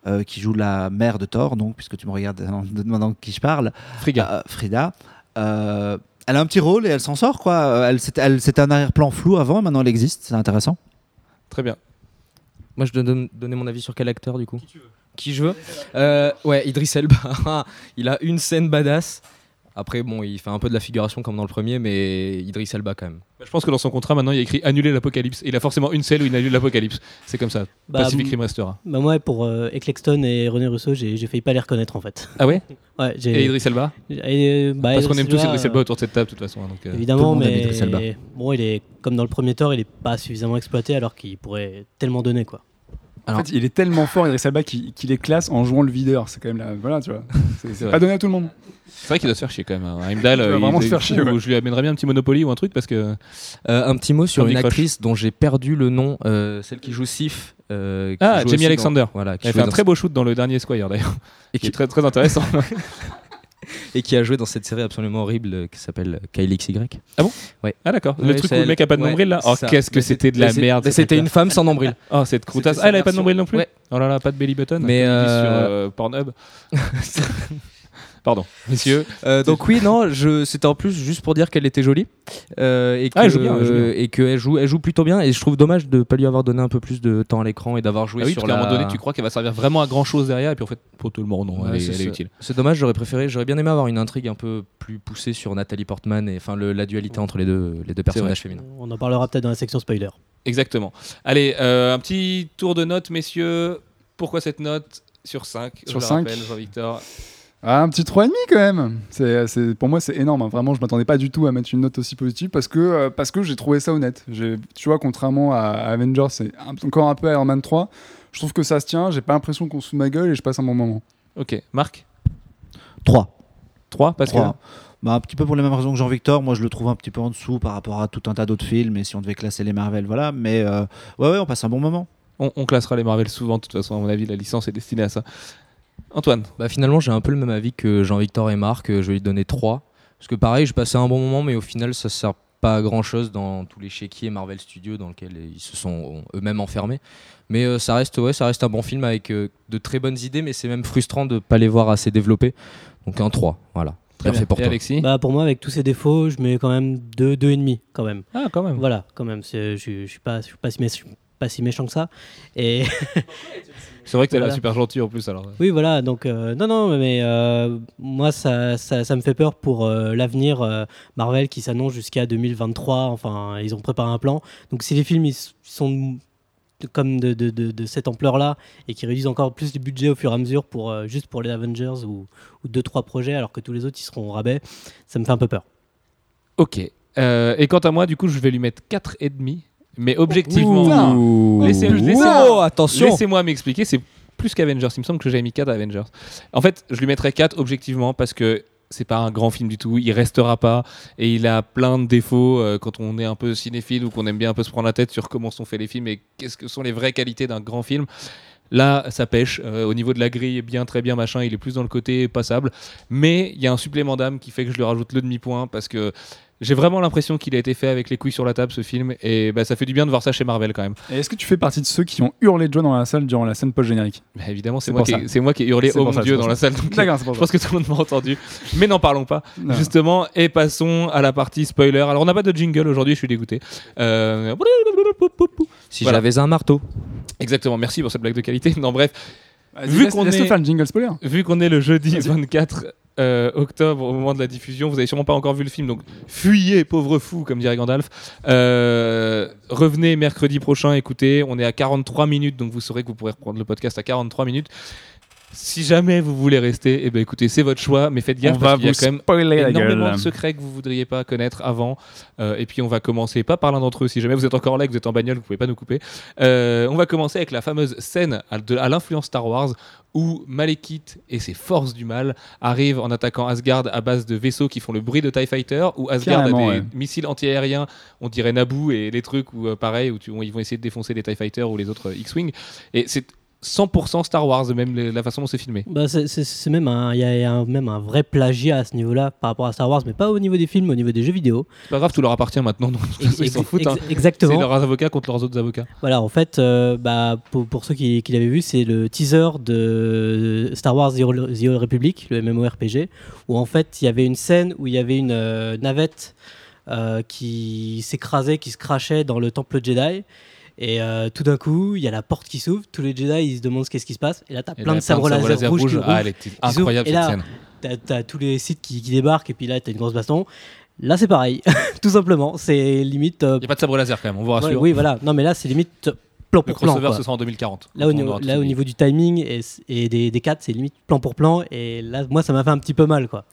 euh, qui joue la mère de Thor, donc puisque tu me regardes en te demandant de qui je parle, Frigga. Euh, Frida. Euh, elle a un petit rôle et elle s'en sort, quoi. Elle, c'était, un arrière-plan flou avant, maintenant elle existe, c'est intéressant. Très bien. Moi, je dois don- donner mon avis sur quel acteur du coup Qui je veux Euh, Ouais, Idris Elba. il a une scène badass. Après, bon, il fait un peu de la figuration comme dans le premier, mais Idriss Elba quand même. Je pense que dans son contrat, maintenant, il y a écrit annuler l'apocalypse. Il a forcément une scène où il annule l'apocalypse. C'est comme ça. Bah, Pacific Rim restera. Bah moi, pour euh, Eccleston et René Russo, j'ai j'ai failli pas les reconnaître en fait. Ah ouais Ouais. Et Idriss Elba et, bah, Parce qu'on aime tous Idriss Elba euh, autour de cette table, de toute façon. hein, donc, euh, Évidemment, Tout le monde aime mais Idriss Elba. bon, il est comme dans le premier Thor, il est pas suffisamment exploité alors qu'il pourrait tellement donner quoi. En fait, il est tellement fort, Idriss Elba, qu'il qu'il est classe en jouant le videur. C'est quand même la. Voilà, tu vois. C'est pas donné à tout le monde. C'est vrai qu'il doit se faire chier quand même. hein. Heimdall, Il doit euh, vraiment il- se faire chier, ou ouais. Je lui amènerais bien un petit Monopoly ou un truc parce que. Euh, un petit mot sur une actrice dont j'ai perdu le nom, euh, celle qui joue Sif. euh, qui Ah, Jamie Alexander. dans- voilà, qui Elle fait un dans- très beau shoot dans le dernier Squire d'ailleurs. et Qui qui, est très, très intéressant. et qui a joué dans cette série absolument horrible euh, qui s'appelle Kyle XY. ah d'accord. Le Ouais, truc où le mec a pas de Ouais, nombril là? Oh, qu'est-ce que c'était de la merde. C'était une femme sans nombril. Oh, cette croutasse. Ah, elle avait pas de nombril non plus? Ouais. Oh là là, pas de belly button. Mais, disent sur euh, euh, Pornhub. Pardon, messieurs. Euh, donc oui, non, je, c'était en plus juste pour dire qu'elle était jolie euh, et que, Ah, elle joue bien, elle joue bien. et qu'elle joue, elle joue plutôt bien. Et je trouve dommage de pas lui avoir donné un peu plus de temps à l'écran et d'avoir joué Ah oui, sur parce qu'à un la. moment donné, tu crois qu'elle va servir vraiment à grand chose derrière, et puis en fait, pour tout le monde, non, Ouais, elle, est, elle utile. C'est dommage, j'aurais préféré, j'aurais bien aimé avoir une intrigue un peu plus poussée sur Nathalie Portman et enfin la dualité entre les deux, les deux personnages féminins. On en parlera peut-être dans la section spoiler. Exactement. Allez, euh, un petit tour de notes, messieurs. Pourquoi cette note sur 5 Sur je le cinq rappelle, Jean-Victor. Ah, un petit 3,5 quand même. C'est, c'est- pour moi, c'est énorme. hein. Vraiment, je m'attendais pas du tout à mettre une note aussi positive parce que, euh, parce que j'ai trouvé ça honnête. J'ai- Tu vois, contrairement à, à Avengers un- encore un peu à Iron Man 3, je trouve que ça se tient. J'ai pas l'impression qu'on se fout de ma gueule et je passe un bon moment. Ok, Marc? 3. 3 parce que. Bah, un petit peu pour les mêmes raisons que Jean-Victor. Moi, je le trouve un petit peu en dessous par rapport à tout un tas d'autres films. Et si on devait classer les Marvel, voilà. Mais euh, ouais, ouais, on passe un bon moment. On, on classera les Marvel souvent, de toute façon, à mon avis, la licence est destinée à ça. Antoine Bah finalement, j'ai un peu le même avis que Jean-Victor et Marc. euh, Je vais lui donner 3. Parce que pareil, je passais un bon moment, mais au final, ça sert pas à grand chose dans tous les chéquiers Marvel Studios dans lesquels ils se sont eux-mêmes enfermés. Mais euh, ça reste, ouais, ça reste un bon film avec euh, de très bonnes idées, mais c'est même frustrant de pas les voir assez développés. Donc un 3, voilà. Bien fait pour Et toi. Alexis Bah pour moi, avec tous ces défauts, je mets quand même 2, 2,5 quand même. Ah, quand même. Voilà, quand même. c'est- Je, je suis pas, je suis pas si méch- pas si méchant que ça. Et C'est vrai que t'es là Voilà. super gentil en plus. Alors. oui, voilà. Donc euh, non, non, mais euh, moi, ça, ça, ça me fait peur pour euh, l'avenir Marvel qui s'annonce jusqu'à 2023. Enfin, ils ont préparé un plan. Donc si les films ils sont comme de, de, de, de cette ampleur-là et qui réduisent encore plus le budget au fur et à mesure pour juste pour les Avengers ou, ou deux trois projets, alors que tous les autres ils seront au rabais, ça me fait un peu peur. Ok. Et quant à moi, du coup, je vais lui mettre 4,5. Mais objectivement. Ouh. Laissez- Ouh, laissez-moi- attention. Laissez-moi m'expliquer, c'est plus qu'Avengers. Il me semble que j'avais mis 4 à Avengers. En fait, je lui mettrais 4 objectivement parce que c'est pas un grand film du tout, il restera pas et il a plein de défauts euh, quand on est un peu cinéphile ou qu'on aime bien un peu se prendre la tête sur comment sont faits les films et qu'est-ce que sont les vraies qualités d'un grand film. Là, ça pêche. Euh, au niveau de la grille, bien, très bien, machin. Il est plus dans le côté passable. Mais il y a un supplément d'âme qui fait que je lui rajoute le demi-point parce que j'ai vraiment l'impression qu'il a été fait avec les couilles sur la table, ce film. Et bah, ça fait du bien de voir ça chez Marvel quand même. Et est-ce que tu fais partie de ceux qui ont hurlé de joie dans la salle durant la scène post-générique? Bah, évidemment, c'est moi, qui ai- c'est moi qui ai hurlé Oh mon ça, Dieu dans la salle. Donc, je ça. pense que tout le monde m'a entendu. Mais n'en parlons pas, Non. justement. Et passons à la partie spoiler. Alors, on n'a pas de jingle aujourd'hui, je suis dégoûté. Euh, Si Voilà. j'avais un marteau. Exactement, merci pour cette blague de qualité. Non, bref, Vu qu'on est- faire le jingle spoiler. vu qu'on est le jeudi Vas-y. 24 euh, octobre au moment de la diffusion, vous avez sûrement pas encore vu le film, donc fuyez, pauvre fou, comme dirait Gandalf. Euh, revenez mercredi prochain, écoutez, on est à 43 minutes, donc vous saurez que vous pourrez reprendre le podcast à 43 minutes. Si jamais vous voulez rester, eh ben écoutez, c'est votre choix, mais faites gaffe On parce qu'il y a quand même énormément de secrets que vous voudriez pas connaître avant. Euh, et puis on va commencer, pas par l'un d'entre eux, si jamais vous êtes encore là que vous êtes en bagnole, vous pouvez pas nous couper. Euh, on va commencer avec la fameuse scène à, l'influence Star Wars où Malekith et ses forces du mal arrivent en attaquant Asgard à base de vaisseaux qui font le bruit de TIE Fighter, où Asgard Carrément, a des ouais. missiles antiaériens, on dirait Naboo et les trucs où euh, pareil, où, tu- où ils vont essayer de défoncer les TIE Fighters ou les autres euh, X-Wing. Et c'est 100% Star Wars, même la façon dont c'est filmé. Bah, c'est- même un, il y a, il y a un- même un vrai plagiat à ce niveau-là par rapport à Star Wars, mais pas au niveau des films, au niveau des jeux vidéo. C'est pas grave, tout leur appartient maintenant, donc ils s'en foutent. hein. ex- C'est Exactement. leurs avocats contre leurs autres avocats. Voilà, en fait, euh, bah, pour, pour ceux qui, qui l'avaient vu, c'est le teaser de Star Wars The Old, The Old Republic, le MMORPG, où en fait il y avait une scène où il y avait une euh, navette euh, qui s'écrasait, qui se crachait dans le temple Jedi. Et euh, tout d'un coup, il y a la porte qui s'ouvre, tous les Jedi ils se demandent ce qu'est-ce qui se passe, et là t'as plein là, de sabres laser, rouges qui Ah, incroyable Et cette là, scène. t'as as tous les sites qui, qui débarquent et puis là, t'as une grosse baston. Là, c'est pareil, tout simplement. C'est limite. euh, Il n'y a pas de sabre laser quand même, on vous ouais, rassure. oui, voilà. Non, mais là, c'est limite plan Le pour plan. crossover, quoi. ce sera en 2040. Là, au, niveau, là, au du timing et, et des, des 4, c'est limite plan pour plan. Et là, moi, ça m'a fait un petit peu mal, quoi.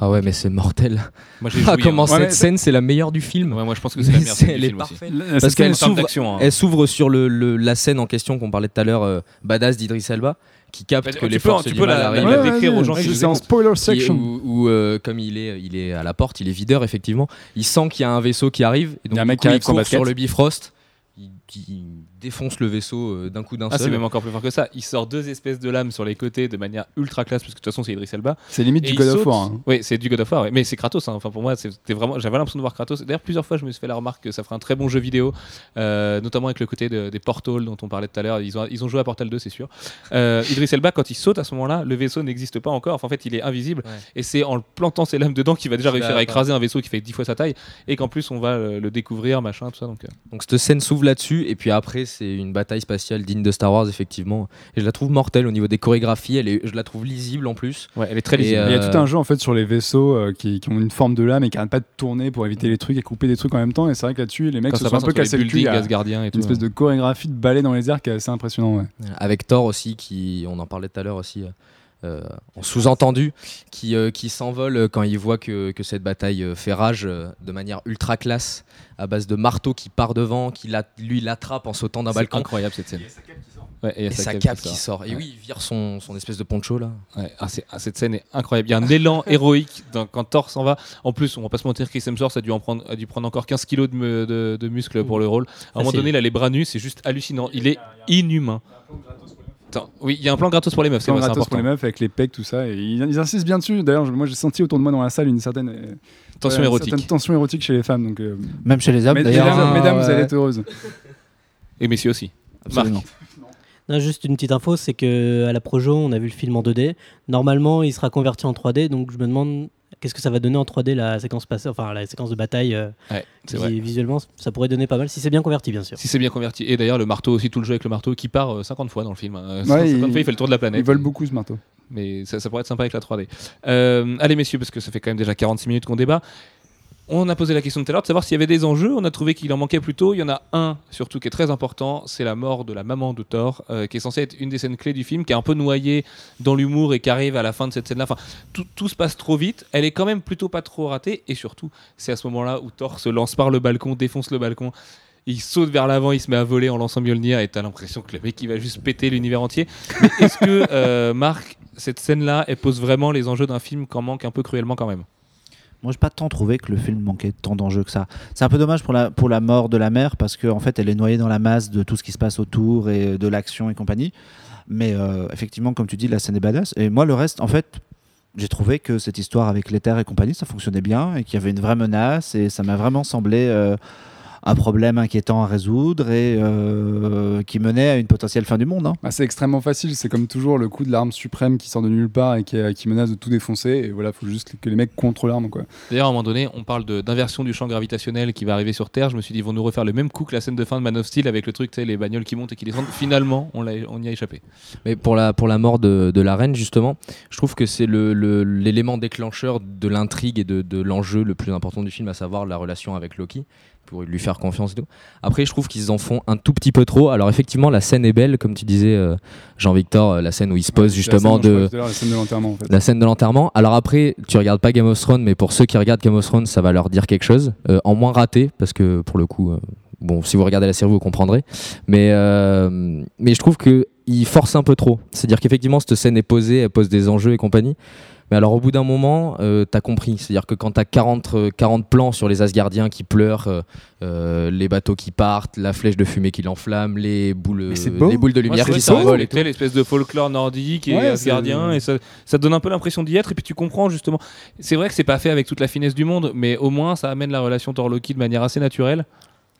Ah ouais, mais c'est mortel. Moi, Ah, comment hein. Ouais, cette mais- scène, c'est la meilleure du film. Ouais, moi, je pense que c'est la meilleure scène du elle est film aussi. parfaite. La- Parce qu'elle s'ouvre, hein. elle sur le, le- la scène en question qu'on parlait tout à l'heure, euh, Badass d'Idris Elba, qui capte Bah, que tu les peux- forces tu du peux mal la- arrivent. Ouais, décrire ouais, aux gens ouais, qui C'est en spoiler est- section. où, où, euh, comme il est, il est à la porte, il est videur effectivement. Il sent qu'il y a un vaisseau qui arrive. Et Il y donc, a un mec qui arrive sur le Bifrost. Il, il défonce le vaisseau euh, d'un coup d'un Ah, c'est seul. même encore plus fort que ça. Il sort deux espèces de lames sur les côtés de manière ultra classe, parce que de toute façon, c'est Idris Elba. C'est limite du God of saute- War. hein. Oui, c'est du God of War, mais c'est Kratos. hein. Enfin, pour moi, c'était vraiment. J'avais l'impression de voir Kratos. D'ailleurs, plusieurs fois, je me suis fait la remarque que ça ferait un très bon jeu vidéo, euh, notamment avec le côté de- des Portals dont on parlait tout à l'heure. Ils ont, ils ont joué à Portal 2, c'est sûr. Euh, Idris Elba, quand il saute à ce moment-là, le vaisseau n'existe pas encore. Enfin, en fait, il est invisible. Ouais. Et c'est en plantant ses lames dedans qu'il va déjà réussir à écraser un vaisseau qui fait 10 fois sa taille. Et qu'en plus, on va le découvrir, machin, tout ça. Donc, euh, Donc cette scène s'ouvre là-dessus. Et puis après, c'est une bataille spatiale digne de Star Wars effectivement. Et je la trouve mortelle au niveau des chorégraphies. Elle est, je la trouve lisible en plus. ouais, elle est très Et, lisible. euh, Il y a tout un jeu en fait sur les vaisseaux euh, qui, qui ont une forme de lame et qui arrêtent pas de tourner pour éviter les trucs et couper des trucs en même temps. Et c'est vrai que là-dessus, les mecs Quand se ça sont un peu cassés le cul. Il une espèce ouais. de chorégraphie de ballet dans les airs qui est assez impressionnant. Ouais. Avec Thor aussi, qui, on en parlait tout à l'heure aussi, euh, euh, en sous-entendu, qui, euh, qui s'envole quand il voit que, que cette bataille euh, fait rage euh, de manière ultra classe, à base de marteau qui part devant, qui la- lui l'attrape en sautant d'un C'est balcon. incroyable cette scène. Ouais, et Et sa sa cape cape qui qui sort. Et Ouais. oui, il vire son, son espèce de poncho là. Ouais, ah, c'est- ah, cette scène est incroyable. Il y a un élan héroïque dans- quand Thor s'en va. En plus, on va pas se mentir, Chris Hemsworth a dû, en prendre, a dû prendre encore 15 kilos de, me- de, de muscles pour le rôle. À un moment Facile. donné, il a les bras nus, c'est juste hallucinant. Il est inhumain. Attends, oui, il y a un plan gratos pour les meufs, c'est Plan vrai, c'est gratos pour important. les meufs avec les pecs, tout ça. Et ils, ils insistent bien dessus. D'ailleurs, moi j'ai senti autour de moi dans la salle une certaine, euh, Tension voilà, une érotique. certaine tension érotique chez les femmes. Donc, euh, Même chez les hommes, d'ailleurs. mesdames, mesdames, vous allez être heureuses. Et messieurs aussi. Absolument. Non, juste une petite info, c'est que à la Projo, on a vu le film en 2D. Normalement, il sera converti en 3D, donc je me demande qu'est-ce que ça va donner en 3D la séquence passée, enfin la séquence de bataille. euh, Ouais, c'est qui, vrai. Visuellement, ça pourrait donner pas mal si c'est bien converti, bien sûr. Si c'est bien converti. Et d'ailleurs, le marteau aussi, tout le jeu avec le marteau qui part euh, 50 fois dans le film. hein. Ouais, 50 il- fois, il fait le tour de la planète. Ils volent beaucoup ce marteau. mais ça, ça pourrait être sympa avec la 3D. Euh, allez messieurs, parce que ça fait quand même déjà 46 minutes qu'on débat. On a posé la question tout à l'heure de savoir s'il y avait des enjeux. On a trouvé qu'il en manquait plutôt. Il y en a un surtout qui est très important, c'est la mort de la maman de Thor, euh, qui est censée être une des scènes clés du film, qui est un peu noyée dans l'humour et qui arrive à la fin de cette scène-là. Enfin, tout, se passe trop vite. Elle est quand même plutôt pas trop ratée. Et surtout, c'est à ce moment-là où Thor se lance par le balcon, défonce le balcon. Il saute vers l'avant, il se met à voler en lançant Mjolnir et t'as l'impression que le mec il va juste péter l'univers entier. Est-ce que euh, Marc, cette scène-là, elle pose vraiment les enjeux d'un film qu'en manque un peu cruellement quand même? Moi, j'ai pas tant trouvé que le film manquait tant d'enjeux que ça. C'est un peu dommage pour la, pour la mort de la mère parce qu'en en fait, elle est noyée dans la masse de tout ce qui se passe autour et de l'action et compagnie. Mais euh, effectivement, comme tu dis, la scène est badass. Et moi, le reste, en fait, j'ai trouvé que cette histoire avec l'éther et compagnie, ça fonctionnait bien et qu'il y avait une vraie menace et ça m'a vraiment semblé euh, un problème inquiétant à résoudre et euh, qui menait à une potentielle fin du monde. hein. Bah, c'est extrêmement facile, c'est comme toujours le coup de l'arme suprême qui sort de nulle part et qui, euh, qui menace de tout défoncer. Et voilà, faut juste que les mecs contre l'arme. Quoi. D'ailleurs, à un moment donné, on parle d'inversion du champ gravitationnel qui va arriver sur Terre. Je me suis dit, ils vont nous refaire le même coup que la scène de fin de Man of Steel avec le truc, tu sais, les bagnoles qui montent et qui descendent. Finalement, on, y a échappé. Mais pour la, pour la mort de, de la reine, justement, je trouve que c'est le- le- l'élément déclencheur de l'intrigue et de, de l'enjeu le plus important du film, à savoir la relation avec Loki, pour lui faire confiance et tout. Après, je trouve qu'ils en font un tout petit peu trop. Alors, effectivement, la scène est belle, comme tu disais, euh, Jean-Victor, euh, la scène où il se pose justement la de. la scène de l'enterrement en fait. La scène de l'enterrement. Alors après, tu regardes pas Game of Thrones, mais pour ceux qui regardent Game of Thrones, ça va leur dire quelque chose. Euh, en moins raté, parce que pour le coup, bon, si vous regardez la série, vous comprendrez. Mais, mais je trouve que il force un peu trop. C'est-à-dire qu'effectivement, cette scène est posée, elle pose des enjeux et compagnie. Mais alors, au bout d'un moment, euh, t'as compris. C'est-à-dire que quand t'as 40, euh, 40 plans sur les Asgardiens qui pleurent, euh, euh, les bateaux qui partent, la flèche de fumée qui l'enflamme, les boules, les boules de lumière qui s'envolent et l'espèce de folklore nordique et Ouais, asgardien et ça, ça donne un peu l'impression d'y être et puis tu comprends justement. C'est vrai que c'est pas fait avec toute la finesse du monde mais au moins ça amène la relation Thor-Loki de manière assez naturelle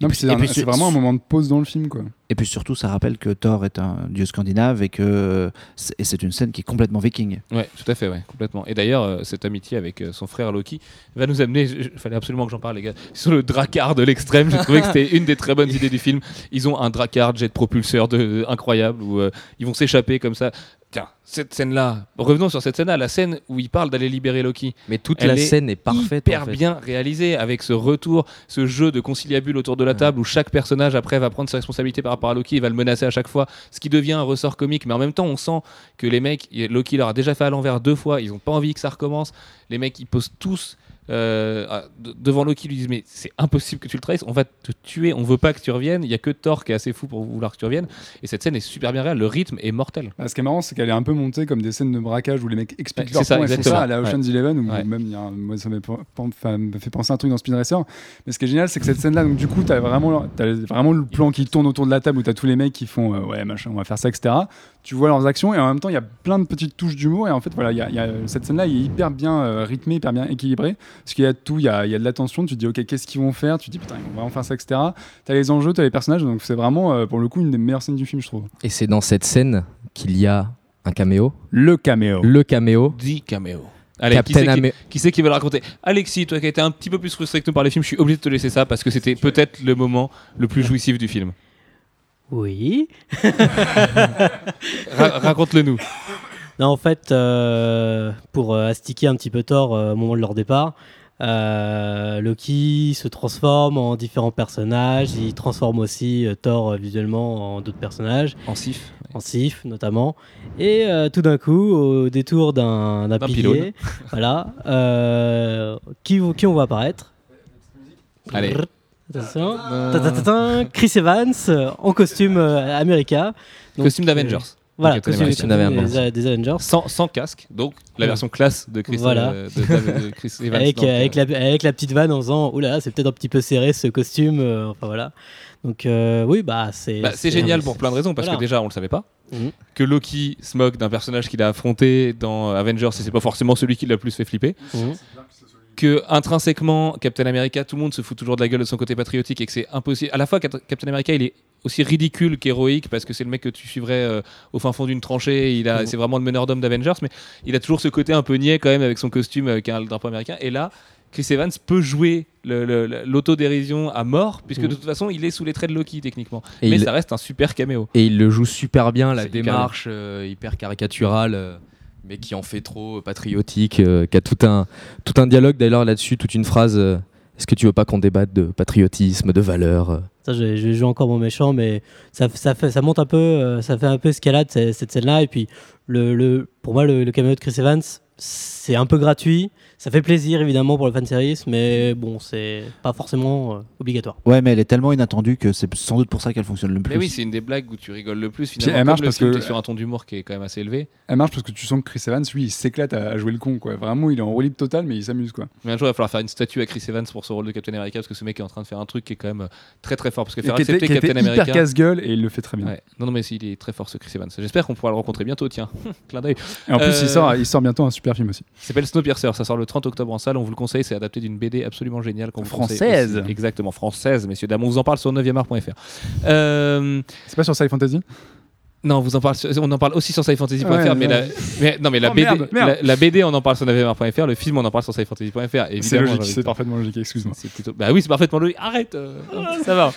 Non, Et puis puis- c'est et un- puis c'est c'est- vraiment un moment de pause dans le film. Quoi. Et puis surtout, ça rappelle que Thor est un dieu scandinave et que c'est et c'est une scène qui est complètement viking. ouais tout à fait ouais complètement et d'ailleurs euh, cette amitié avec euh, son frère Loki va nous amener il fallait absolument que j'en parle les gars sur le dracard de l'extrême j'ai trouvé que c'était une des très bonnes idées du film ils ont un dracard jet propulseur de, incroyable où euh, ils vont s'échapper comme ça tiens, cette scène-là, revenons sur cette scène-là, la scène où il parle d'aller libérer Loki. Mais toute Elle la est scène est parfaite. hyper en fait. bien réalisé avec ce retour, ce jeu de conciliabule autour de la table où chaque personnage après va prendre ses responsabilités par rapport à Loki et va le menacer à chaque fois, ce qui devient un ressort comique. Mais en même temps, on sent que les mecs, Loki leur a déjà fait à l'envers deux fois, ils ont pas envie que ça recommence. Les mecs, ils posent tous. Euh, de- devant Loki, ils lui disent mais c'est impossible que tu le trahisses, on va te tuer, on veut pas que tu reviennes. Il y a que Thor qui est assez fou pour vouloir que tu reviennes. Et cette scène est super bien réelle, le rythme est mortel. Bah, ce qui est marrant, c'est qu'elle est un peu montée comme des scènes de braquage où les mecs expliquent Ouais, leur c'est ça, plan et font ça à la Ocean's Eleven ou Ouais. même y a un- moi ça m'a fait penser à un truc dans Speed Racer. Mais ce qui est génial, c'est que cette scène-là, donc du coup, t'as vraiment, t'as vraiment le plan qui tourne autour de la table où t'as tous les mecs qui font euh, ouais machin, on va faire ça, etc. Tu vois leurs actions et en même temps, il y a plein de petites touches d'humour et en fait voilà, il y a, y a- cette scène-là, il est hyper bien euh, rythmé, hyper bien équilibré parce qu'il y a de tout, il y a, il y a de l'attention. Tu te dis ok, qu'est-ce qu'ils vont faire? Tu te dis putain, ils vont vraiment faire ça, etc. T'as les enjeux, t'as les personnages, donc c'est vraiment euh, pour le coup une des meilleures scènes du film, je trouve. Et c'est dans cette scène qu'il y a un caméo. Le caméo. Le caméo. 10 caméos. Allez, qui Captain qui- Amé- Qui c'est qui veut le raconter? Alexis, toi qui as été un petit peu plus frustré que nous par les films, je suis obligé de te laisser ça parce que c'était peut-être le moment le plus jouissif du film. Oui. Ra- Raconte-le nous. Non, en fait, euh, pour euh, astiquer un petit peu Thor euh, au moment de leur départ, euh, Loki se transforme en différents personnages. Il transforme aussi euh, Thor euh, visuellement en d'autres personnages, En sif. en Sif notamment. Et euh, tout d'un coup, au détour d'un pilier, voilà, euh, qui, qui on voit apparaître? Allez. Attention. Ta-ta-ta-ta, Chris Evans euh, en costume euh, américain. Donc, Costume d'Avengers. Voilà, Donc, Captain costume, America. costume des, des Avengers. Sans, sans casque, donc la Ouais. version classe de Chris, Voilà. euh, de, de- de Chris Evans. avec, donc, euh, avec, euh, la, avec la petite vanne en disant oh là là c'est peut-être un petit peu serré ce costume euh, enfin voilà donc euh, oui bah c'est bah, c'est génial pour plein de raisons parce Voilà. que déjà on le savait pas. Mhm. Que Loki se moque d'un personnage qu'il a affronté dans Avengers et c'est pas forcément celui qui l'a le plus fait flipper. Mhm. Que intrinsèquement Captain America tout le monde se fout toujours de la gueule de son côté patriotique et que c'est impossible. À la fois Cap- Captain America il est aussi ridicule qu'héroïque parce que c'est le mec que tu suivrais euh, au fin fond d'une tranchée. Il a Mhm. c'est vraiment le meneur d'hommes d'Avengers mais il a toujours ce côté un peu niais quand même avec son costume euh, qui a le drapeau américain. Et là Chris Evans peut jouer l'autodérision à mort puisque Mhm. de toute façon il est sous les traits de Loki techniquement. Et mais il- ça reste un super caméo. Et il le joue super bien, la hyper démarche euh, hyper caricaturale, euh, mais qui en fait trop patriotique, euh, qui a tout un, tout un dialogue d'ailleurs là-dessus, toute une phrase. euh, Est-ce que tu veux pas qu'on débatte de patriotisme, de valeurs euh? Ça je, je joue encore mon méchant mais ça, ça, fait, monte un peu ça fait un peu escalade cette, cette scène là et puis le, le, pour moi le, le de Chris Evans c'est un peu gratuit ça fait plaisir évidemment pour le fanservice mais bon c'est pas forcément euh, obligatoire Ouais, mais elle est tellement inattendue que c'est sans doute pour ça qu'elle fonctionne le plus. mais oui c'est une des blagues où tu rigoles le plus finalement elle Comme marche le parce film que- sur un ton d'humour qui est quand même assez élevé Elle marche parce que tu sens que Chris Evans, lui, il s'éclate à, jouer le con, quoi. Vraiment, il est en roue libre totale, mais il s'amuse, quoi. Mais un jour, il va falloir faire une statue à Chris Evans pour ce rôle de Captain America parce que ce mec est en train de faire un truc qui est quand même euh, très très fort. Parce que Et faire qui était, accepter qui était Captain America. casse-gueule et il le fait très bien. Ouais. Non, non, mais il est très fort ce Chris Evans. J'espère qu'on pourra le rencontrer bientôt, tiens. Clin d'œil. Et en plus, Euh, il, sort, il sort bientôt un super film aussi. Ça s'appelle Snowpiercer. Ça sort le 30 octobre en salle. On vous le conseille. C'est adapté d'une BD absolument géniale. qu'on Française. aussi. Exactement, française, messieurs, dames. On vous en parle sur 9art.fr. Euh, C'est pas sur Sci Fantasy? Non, on vous en parle, sur- on en parle aussi sur scifantasy.fr, Ouais, mais, ouais. la, mais- non, mais la, Oh, BD, merde, merde. La, la BD, on en parle sur 9art.fr, le film, on en parle sur scifantasy.fr. C'est logique, c'est parfaitement logique, excuse-moi. C'est plutôt... Bah oui, c'est parfaitement logique. Arrête euh, Ça va.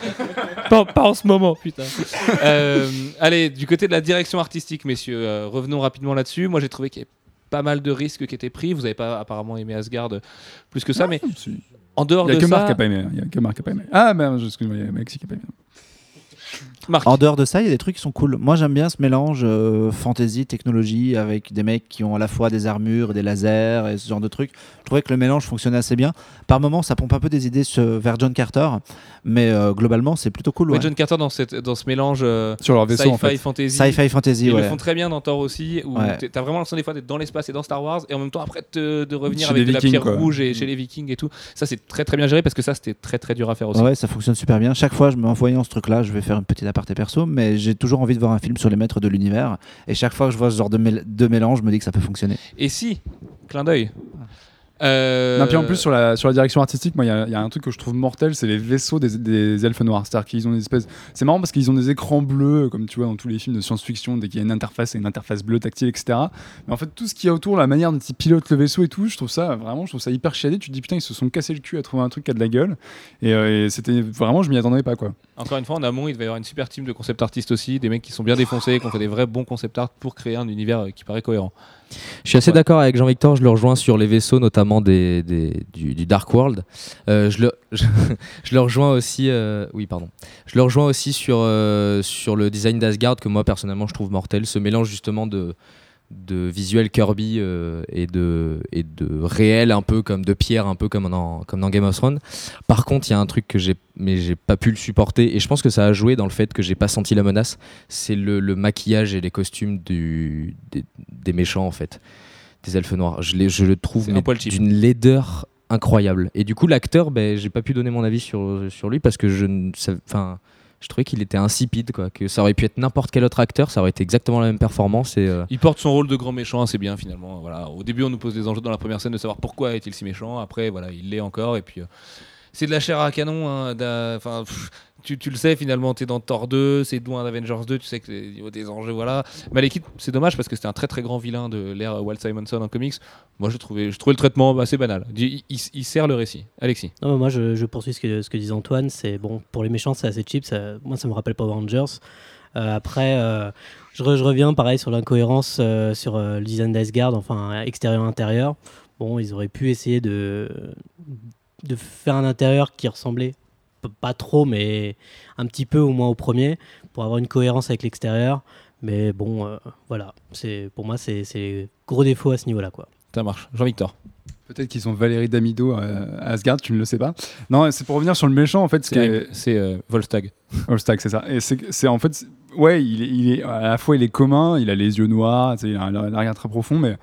pas, pas en ce moment, putain. Euh, allez, du côté de la direction artistique, messieurs, euh, revenons rapidement là-dessus. Moi, j'ai trouvé qu'il y avait pas mal de risques qui étaient pris. Vous n'avez pas apparemment aimé Asgard euh, plus que ça, mais Si. en dehors Il y a de que ça... Hein. Il y a que Marc qui a pas aimé. Ah, merde, excuse-moi, il y a Maxi qui a pas aimé. En dehors de ça, il y a des trucs qui sont cool. Moi, j'aime bien ce mélange euh, fantasy, technologie, avec des mecs qui ont à la fois des armures, des lasers et ce genre de trucs. Je trouvais que le mélange fonctionnait assez bien. Par moments, ça pompe un peu des idées vers John Carter, mais euh, globalement, c'est plutôt cool. ouais, ouais. John Carter dans, cette, dans ce mélange euh, Sur leur vaisseau, en sci-fi fait. fantasy. Sci-fi fantasy, Ils ouais. le font très bien dans Thor aussi, où Ouais. t'es- t'as vraiment l'impression des fois d'être dans l'espace et dans Star Wars, et en même temps après de, de revenir Chez avec de la pierre quoi. rouge et chez les Vikings et tout. Ça, c'est très très bien géré parce que ça, c'était très très dur à faire aussi. Ouais, ça fonctionne super bien. Chaque fois, je me en voyant ce truc-là, je vais faire une petite aparté perso, mais j'ai toujours envie de voir un film sur les maîtres de l'univers. Et chaque fois que je vois ce genre de, de mélange, je me dis que ça peut fonctionner. Et si, clin d'œil, Euh, Non, puis en plus, sur la, sur la direction artistique, moi, il y, a- il y a un truc que je trouve mortel, c'est les vaisseaux des, des elfes noirs. C'est-à-dire qu'ils ont des espèces. C'est marrant parce qu'ils ont des écrans bleus, comme tu vois dans tous les films de science-fiction, dès qu'il y a une interface, c'est une interface bleue tactile, etc. Mais en fait, tout ce qu'il y a autour, la manière dont ils pilotent le vaisseau et tout, je trouve ça vraiment, je trouve ça hyper chiadé. Tu te dis, putain, ils se sont cassés le cul à trouver un truc qui a de la gueule. Et, euh, et c'était vraiment, je m'y attendais pas, quoi. Encore une fois, en amont, il devait y avoir une super team de concept artistes aussi, des mecs qui sont bien défoncés, qui ont fait des vrais bons concept art pour créer un univers euh, qui paraît cohérent. Je suis assez Ouais. d'accord avec Jean-Victor, je le rejoins sur les vaisseaux, notamment des, des- du, du Dark World. Euh, je, le, je, je le rejoins aussi, euh, oui, pardon. Je le rejoins aussi sur, euh, sur le design d'Asgard que moi personnellement je trouve mortel. Ce mélange justement de, de visuel Kirby euh, et, de, et de réel un peu comme de pierre, un peu comme dans, comme dans Game of Thrones. Par contre, il y a un truc que j'ai mais j'ai pas pu le supporter et je pense que ça a joué dans le fait que j'ai pas senti la menace. C'est le, le maquillage et les costumes du, des, des méchants en fait, des elfes noirs. Je, les, je le trouve d'une laideur incroyable. Et du coup, l'acteur, ben, j'ai pas pu donner mon avis sur, sur lui parce que je ne enfin, je trouvais qu'il était insipide, quoi. Que ça aurait pu être n'importe quel autre acteur, ça aurait été exactement la même performance. Euh, Il porte son rôle de grand méchant assez bien finalement. Voilà. Au début, on nous pose des enjeux dans la première scène de savoir pourquoi est-il si méchant. Après, voilà, il l'est encore. Et puis, euh, c'est de la chair à canon. hein, tu, le sais finalement, tu es dans Thor 2, c'est loin d'Avengers 2. Tu sais que au niveau des enjeux, voilà. Malekith, c'est dommage parce que c'était un très très grand vilain de l'ère Walt Simonson en comics. Moi, je trouvais, je trouvais le traitement assez banal. Il, sert le récit. Alexis. Moi, je, poursuis ce que, ce que disait Antoine. C'est bon pour les méchants, c'est assez cheap. Ça, moi, ça me rappelle Power Rangers. Euh, après, euh, je, re- je reviens pareil sur l'incohérence euh, sur le design d'Asgard, enfin extérieur-intérieur. Bon, ils auraient pu essayer de, de faire un intérieur qui ressemblait pas trop, mais un petit peu au moins au premier, pour avoir une cohérence avec l'extérieur. Mais bon, euh, voilà. C'est pour moi, c'est c'est gros défaut à ce niveau-là, quoi. Ça marche. Jean-Victor. Peut-être qu'ils sont Valérie Damido à, à Asgard, tu ne le sais pas. Non, c'est pour revenir sur le méchant, en fait. Ce. C'est c'est, euh, c'est ça. Et c'est c'est en fait, ouais, il est, il est à la fois il est commun, il a les yeux noirs, tu sais, il a un un regard très profond, mais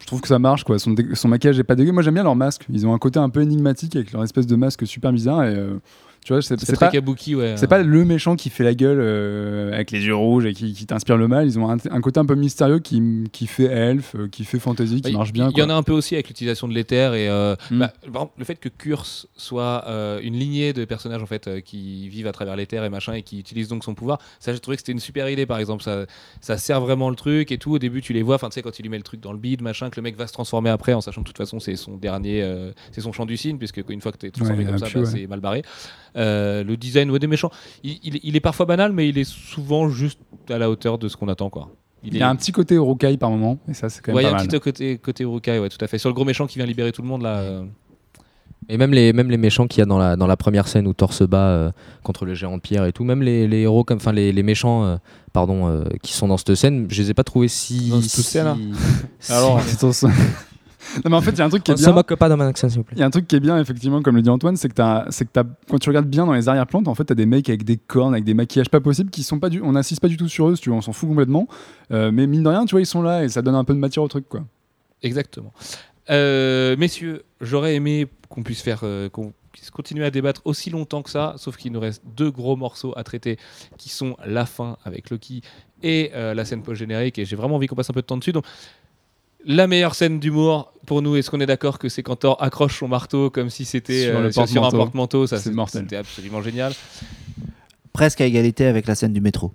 je trouve que ça marche quoi. Son, son maquillage est pas dégueu. Moi j'aime bien leur masque. Ils ont un côté un peu énigmatique avec leur espèce de masque super bizarre et euh, tu vois, c'est pas. kabuki, ouais. C'est pas le méchant qui fait la gueule euh, avec les yeux rouges et qui, qui t'inspire le mal. Ils ont un, un côté un peu mystérieux qui, qui fait elfe, euh, qui fait fantasy, qui marche bien. Il y en a un peu aussi avec l'utilisation de l'éther et euh, Mm. bah, le fait que Curse soit euh, une lignée de personnages en fait qui vivent à travers l'éther et machin et qui utilisent donc son pouvoir. Ça, j'ai trouvé que c'était une super idée par exemple. Ça, ça sert vraiment le truc et tout. Au début, tu les vois. Enfin, tu sais quand il lui met le truc dans le bide, machin, que le mec va se transformer après en sachant que de toute façon c'est son dernier, c'est son champ du cygne puisque une fois que tu es transformé Ouais, comme ça, bah, ouais. c'est mal barré. Euh, le design ouais, des méchants, il, il- il est parfois banal, mais il est souvent juste à la hauteur de ce qu'on attend quoi. Il y a un petit côté Urukai par moment, et ça c'est quand même Ouais, il y pas a un mal. petit côté, côté Urukai, ouais, tout à fait. Sur le gros méchant qui vient libérer tout le monde, là. euh, Et même les, même les méchants qu'il y a dans la, dans la première scène où Thor se bat euh, contre le géant de pierre et tout, même les, les héros, comme, enfin les, les méchants euh, pardon, euh, qui sont dans cette scène, je les ai pas trouvés si. Dans cette si- scène, hein. si- Alors, attention. non mais en fait il y a un truc qui est On bien. se moque pas dans mon accent, s'il vous plaît. Il y a un truc qui est bien, effectivement, comme le dit Antoine, c'est que, t'as- c'est que t'as- quand tu regardes bien dans les arrière-plans, en fait, tu as des mecs avec des cornes, avec des maquillages pas possibles, qui sont pas du, on n'insiste pas du tout sur eux, si tu veux, on s'en fout complètement. Euh, mais mine de rien, tu vois, ils sont là et ça donne un peu de matière au truc, quoi. Exactement. Euh, messieurs, j'aurais aimé qu'on puisse faire, euh, qu'on puisse continuer à débattre aussi longtemps que ça, sauf qu'il nous reste deux gros morceaux à traiter, qui sont la fin avec Loki et euh, la scène post-générique, et j'ai vraiment envie qu'on passe un peu de temps dessus. Donc, la meilleure scène d'humour pour nous, est-ce qu'on est d'accord que c'est quand Thor accroche son marteau comme si c'était Sur le euh, sur un porte-manteau. porte-manteau Ça, C'est c'est- mortel. C'était absolument génial. Presque à égalité avec la scène du métro.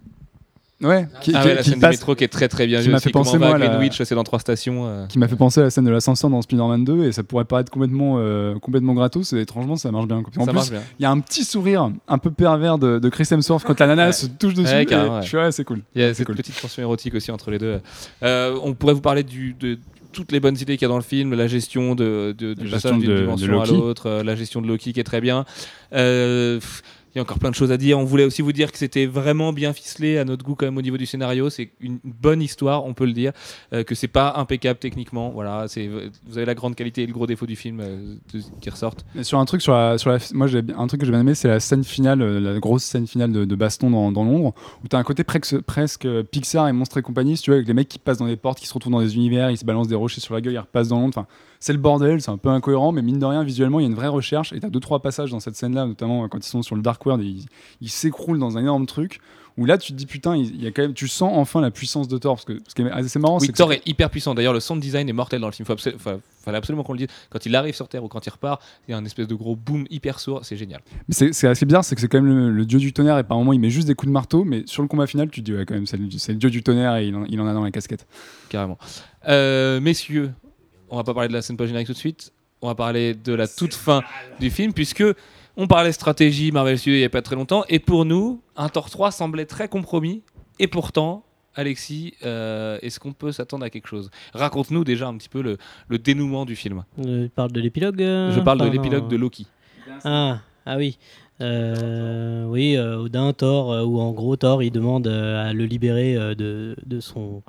Ouais, qui, Ah qui- ouais, la qui scène passe- du métro qui est très très bien qui m'a fait penser, va à moi, la- Greenwich, c'est dans trois stations. euh. qui m'a fait penser à la scène de l'ascenseur dans Spider-Man 2 et ça pourrait paraître complètement, euh, complètement gratos et étrangement ça marche bien. En ça plus, il y a un petit sourire un peu pervers de, de Chris Hemsworth quand la nana Ouais. se touche dessus. Ouais, et c'est cool. Il y a cette cool. petite tension érotique aussi entre les deux. Euh, on pourrait vous parler du, de toutes les bonnes idées qu'il y a dans le film, la gestion de, de- du La passage d'une dimension à l'autre, la gestion de Loki qui est très bien. Euh, pff, il y a encore plein de choses à dire. On voulait aussi vous dire que c'était vraiment bien ficelé à notre goût quand même au niveau du scénario. C'est une bonne histoire, on peut le dire. Euh, que c'est pas impeccable techniquement. Voilà, c'est vous avez la grande qualité et le gros défaut du film euh, qui ressortent. Sur un truc sur la, sur la, moi un truc que j'ai bien aimé, c'est la scène finale, euh, la grosse scène finale de, baston dans, dans Londres, où t'as un côté presque, euh, Pixar et Monstres et compagnie, si tu vois, avec les mecs qui passent dans des portes, qui se retrouvent dans des univers, ils se balancent des rochers sur la gueule, ils repassent dans Londres. C'est le bordel, c'est un peu incohérent, mais mine de rien, visuellement, il y a une vraie recherche. Et t'as deux trois passages dans cette scène-là, notamment euh, quand ils sont sur le Dark World, et ils ils s'écroulent dans un énorme truc. Où là, tu te dis putain, il y a quand même, tu sens enfin la puissance de Thor. Parce que ce qui est assez marrant, Oui, c'est que Thor est hyper puissant. D'ailleurs, le sound design est mortel dans le film. Faut absolu- enfin, fallait absolument qu'on le dise. Quand il arrive sur Terre ou quand il repart, il y a un espèce de gros boom hyper sourd. C'est génial. Mais c'est assez bizarre, c'est que c'est quand même le, le dieu du tonnerre et par moment il met juste des coups de marteau, mais sur le combat final tu te dis ouais quand même c'est le, dieu du tonnerre et il en, il en a dans la casquette. Carrément. Euh, messieurs, on va pas parler de la scène post-générique tout de suite. On va parler de la toute fin du film, puisque on parlait stratégie Marvel Studios il y a pas très longtemps. Et pour nous, un Thor 3 semblait très compromis. Et pourtant, Alexis, euh, est-ce qu'on peut s'attendre à quelque chose? Raconte-nous déjà un petit peu le, le dénouement du film. Euh, tu parles de l'épilogue euh, Je parle de l'épilogue de Loki. Ah, ah oui. Euh, oui, euh, Odin, Thor, euh, où en gros Thor il demande euh, à le libérer euh, de, de son,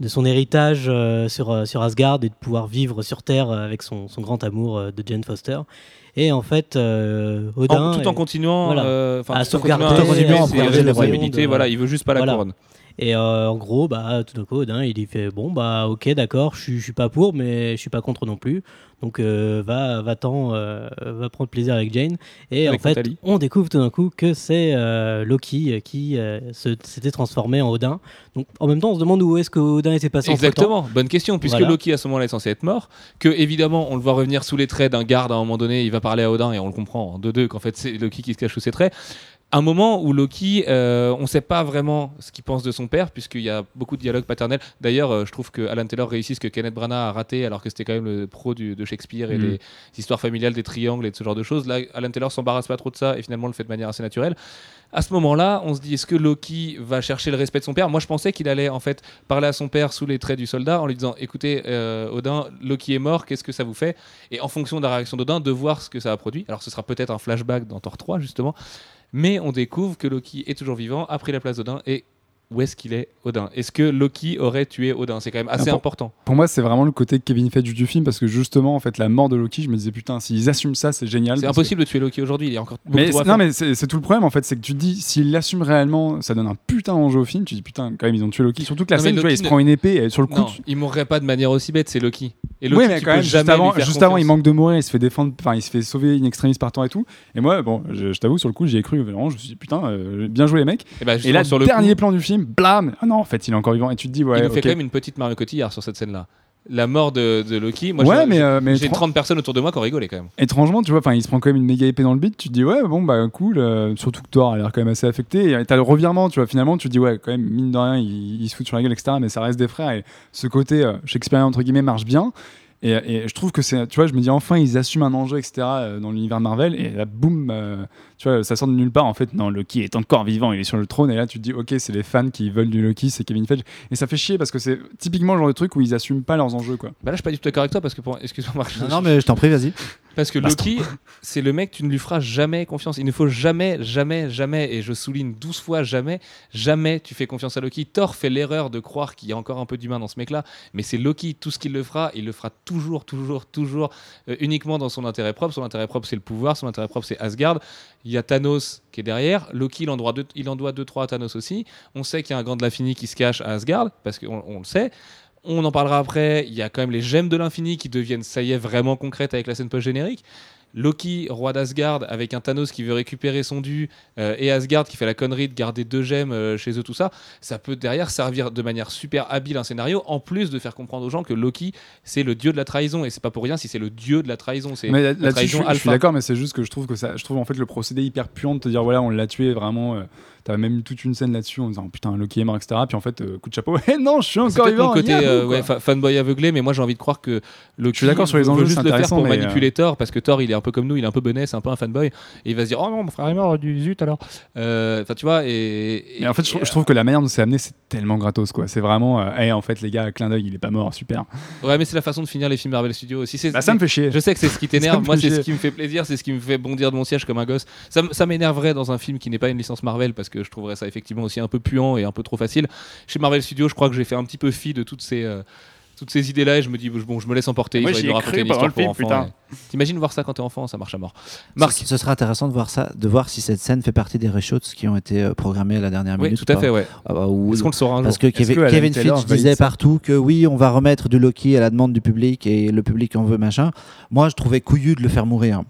de son héritage euh, sur, euh, sur Asgard et de pouvoir vivre sur Terre euh, avec son, son grand amour de Jane Foster. Et en fait, euh, Odin. En- tout en continuant voilà. À sauvegarder- royaumes, Voilà, il veut juste pas la voilà. couronne. Et euh, en gros, bah, tout d'un coup, Odin, il y fait bon, bah, ok, d'accord, je suis- pas pour, mais je suis pas contre non plus. Donc, euh, va, va-t'en, euh, va prendre plaisir avec Jane. Et Avec en fait, Nathalie. on découvre tout d'un coup que c'est Loki qui s'était transformé en Odin. Donc, en même temps, on se demande où est-ce que Odin était passé en Exactement, bonne question, puisque Voilà. Loki à ce moment-là est censé être mort, que évidemment on le voit revenir sous les traits d'un garde à un moment donné, il va parler à Odin et on le comprend en 2-2 qu'en fait c'est Loki qui se cache sous ses traits. Un moment où Loki, euh, on ne sait pas vraiment ce qu'il pense de son père, puisqu'il y a beaucoup de dialogues paternels. D'ailleurs, euh, je trouve que Alan Taylor réussit ce que Kenneth Branagh a raté, alors que c'était quand même le pro du- de Shakespeare et Mhm. des histoires familiales, des triangles et de ce genre de choses. Là, Alan Taylor s'embarrasse pas trop de ça et finalement le fait de manière assez naturelle. À ce moment-là, on se dit est-ce que Loki va chercher le respect de son père? Moi, je pensais qu'il allait en fait parler à son père sous les traits du soldat en lui disant écoutez, euh, Odin, Loki est mort, qu'est-ce que ça vous fait? Et en fonction de la réaction d'Odin, de voir ce que ça a produit. Alors, ce sera peut-être un flashback dans Thor 3, justement. Mais on découvre que Loki est toujours vivant, a pris la place d'Odin et. Où est-ce qu'il est, Odin Est-ce que Loki aurait tué Odin? C'est quand même assez Ah, pour- important. Pour moi c'est vraiment le côté Kevin Feige du film parce que justement en fait la mort de Loki je me disais putain s'ils assument ça c'est génial. C'est que- impossible de tuer Loki aujourd'hui. Il y a encore beaucoup Mais non mais c'est tout le problème en fait c'est que tu te dis s'ils l'assument réellement ça donne un putain d'enjeu au film tu te dis putain quand même ils ont tué Loki surtout que la Non, scène tu vois, il se ne- prend une épée et sur le coup Non, tu- il mourrait pas de manière aussi bête, c'est Loki. Et Loki, oui, mais quand même, juste avant, juste avant, il manque de mourir, il se fait défendre, enfin, il se fait sauver in extremis par temps et tout. Et moi, bon, je, je t'avoue, sur le coup, j'y ai cru, vraiment, je me suis dit, putain, euh, bien joué les mecs. Et, bah, Et là, sur le dernier plan du film, blam Ah non, en fait, il est encore vivant. Et tu te dis, ouais, il nous fait quand même une petite Mario Cotillard sur cette scène-là. La mort de, de Loki. Moi, ouais, j'ai- euh, mais j'ai étran- 30 personnes autour de moi qui ont rigolé quand même. étrangement, tu vois, il se prend quand même une méga épée dans le beat. Tu te dis, ouais, bon, bah, cool. euh, surtout que Thor a l'air quand même assez affecté. Et t'as le revirement, tu vois, finalement, tu te dis, ouais, quand même, mine de rien, il, il se fout sur la gueule, etc. Mais ça reste des frères. Et ce côté euh, Shakespearean, entre guillemets, marche bien. Et, et je trouve que c'est, tu vois, je me dis enfin ils assument un enjeu, etc. euh, dans l'univers Marvel. Et là, boum, euh, tu vois, ça sort de nulle part. En fait, non, Loki est encore vivant, il est sur le trône. Et là, tu te dis, ok, c'est les fans qui veulent du Loki, c'est Kevin Feige. Et ça fait chier parce que c'est typiquement le genre de truc où ils assument pas leurs enjeux, quoi. Bah là, je suis pas du tout d'accord avec toi parce que, pour... excuse-moi, Marc, je- Non, non, mais je t'en prie, vas-y. Parce que Loki, c'est le mec, tu ne lui feras jamais confiance. Il ne faut jamais, jamais, jamais, et je souligne 12 fois jamais, jamais tu fais confiance à Loki. Thor fait l'erreur de croire qu'il y a encore un peu d'humain dans ce mec-là, mais c'est Loki, tout ce qu'il le fera, il le fera toujours, toujours, toujours euh, uniquement dans son intérêt propre. Son intérêt propre, c'est le pouvoir, son intérêt propre, c'est Asgard. Il y a Thanos qui est derrière. Loki, il en doit 2-3 il en doit deux, trois à Thanos aussi. On sait qu'il y a un grand de l'infini qui se cache à Asgard, parce qu'on on le sait. On en parlera après. Il y a quand même les gemmes de l'infini qui deviennent, ça y est, vraiment concrètes avec la scène post-générique. Loki, roi d'Asgard, avec un Thanos qui veut récupérer son dû, euh, et Asgard qui fait la connerie de garder deux gemmes euh, chez eux, tout ça, ça peut derrière servir de manière super habile un scénario, en plus de faire comprendre aux gens que Loki, c'est le dieu de la trahison, et c'est pas pour rien si c'est le dieu de la trahison. C'est la je, trahison suis- je suis d'accord, mais c'est juste que je trouve que ça, je trouve en fait le procédé hyper puant de te dire voilà, on l'a tué vraiment. euh, T'as même eu toute une scène là-dessus en disant putain, Loki est mort, etc. Puis en fait, euh, coup de chapeau, eh non, je suis encore vivant. mon côté euh, quoi. ouais, fa- fanboy aveuglé, mais moi j'ai envie de croire que Loki Je suis d'accord sur les enjeux, juste le faire pour mais, manipuler Thor, parce que Thor il est un peu comme nous, il est un peu bonnet, c'est un peu un fanboy, et il va se dire oh non, mon frère est mort, du zut alors. Euh, Enfin tu vois, et, Mais en fait, je, je trouve que la manière dont c'est amené, c'est tellement gratos, quoi. C'est vraiment, euh, Eh, en fait, les gars, clin d'œil, il est pas mort, super. ouais, mais c'est la façon de finir les films Marvel Studios aussi. Bah, ça me fait chier. Je sais que c'est ce qui t'énerve. Moi, c'est ce qui me fait plaisir, c'est ce qui me fait bondir de mon siège comme un gosse. Ça m'énerverait dans un film qui n'est pas une licence Marvel parce que je trouverais ça effectivement aussi un peu puant et un peu trop facile. Chez Marvel Studios, je crois que j'ai fait un petit peu fi de toutes ces. euh, toutes ces idées-là et je me dis bon, je me laisse emporter. Moi, ai raconter une histoire le pour film, enfants. T'imagines voir ça quand t'es enfant, ça marche à mort. Marc, Ce, ce serait intéressant de voir ça, de voir si cette scène fait partie des reshoots qui ont été euh, programmés à la dernière oui, minute. tout à fait, ouais. Ah bah, ou- Est-ce qu'on le saura un Parce jour que Kevin, que Kevin disait partout que oui, on va remettre du Loki à la demande du public et le public en veut machin. Moi, je trouvais couillu de le faire mourir.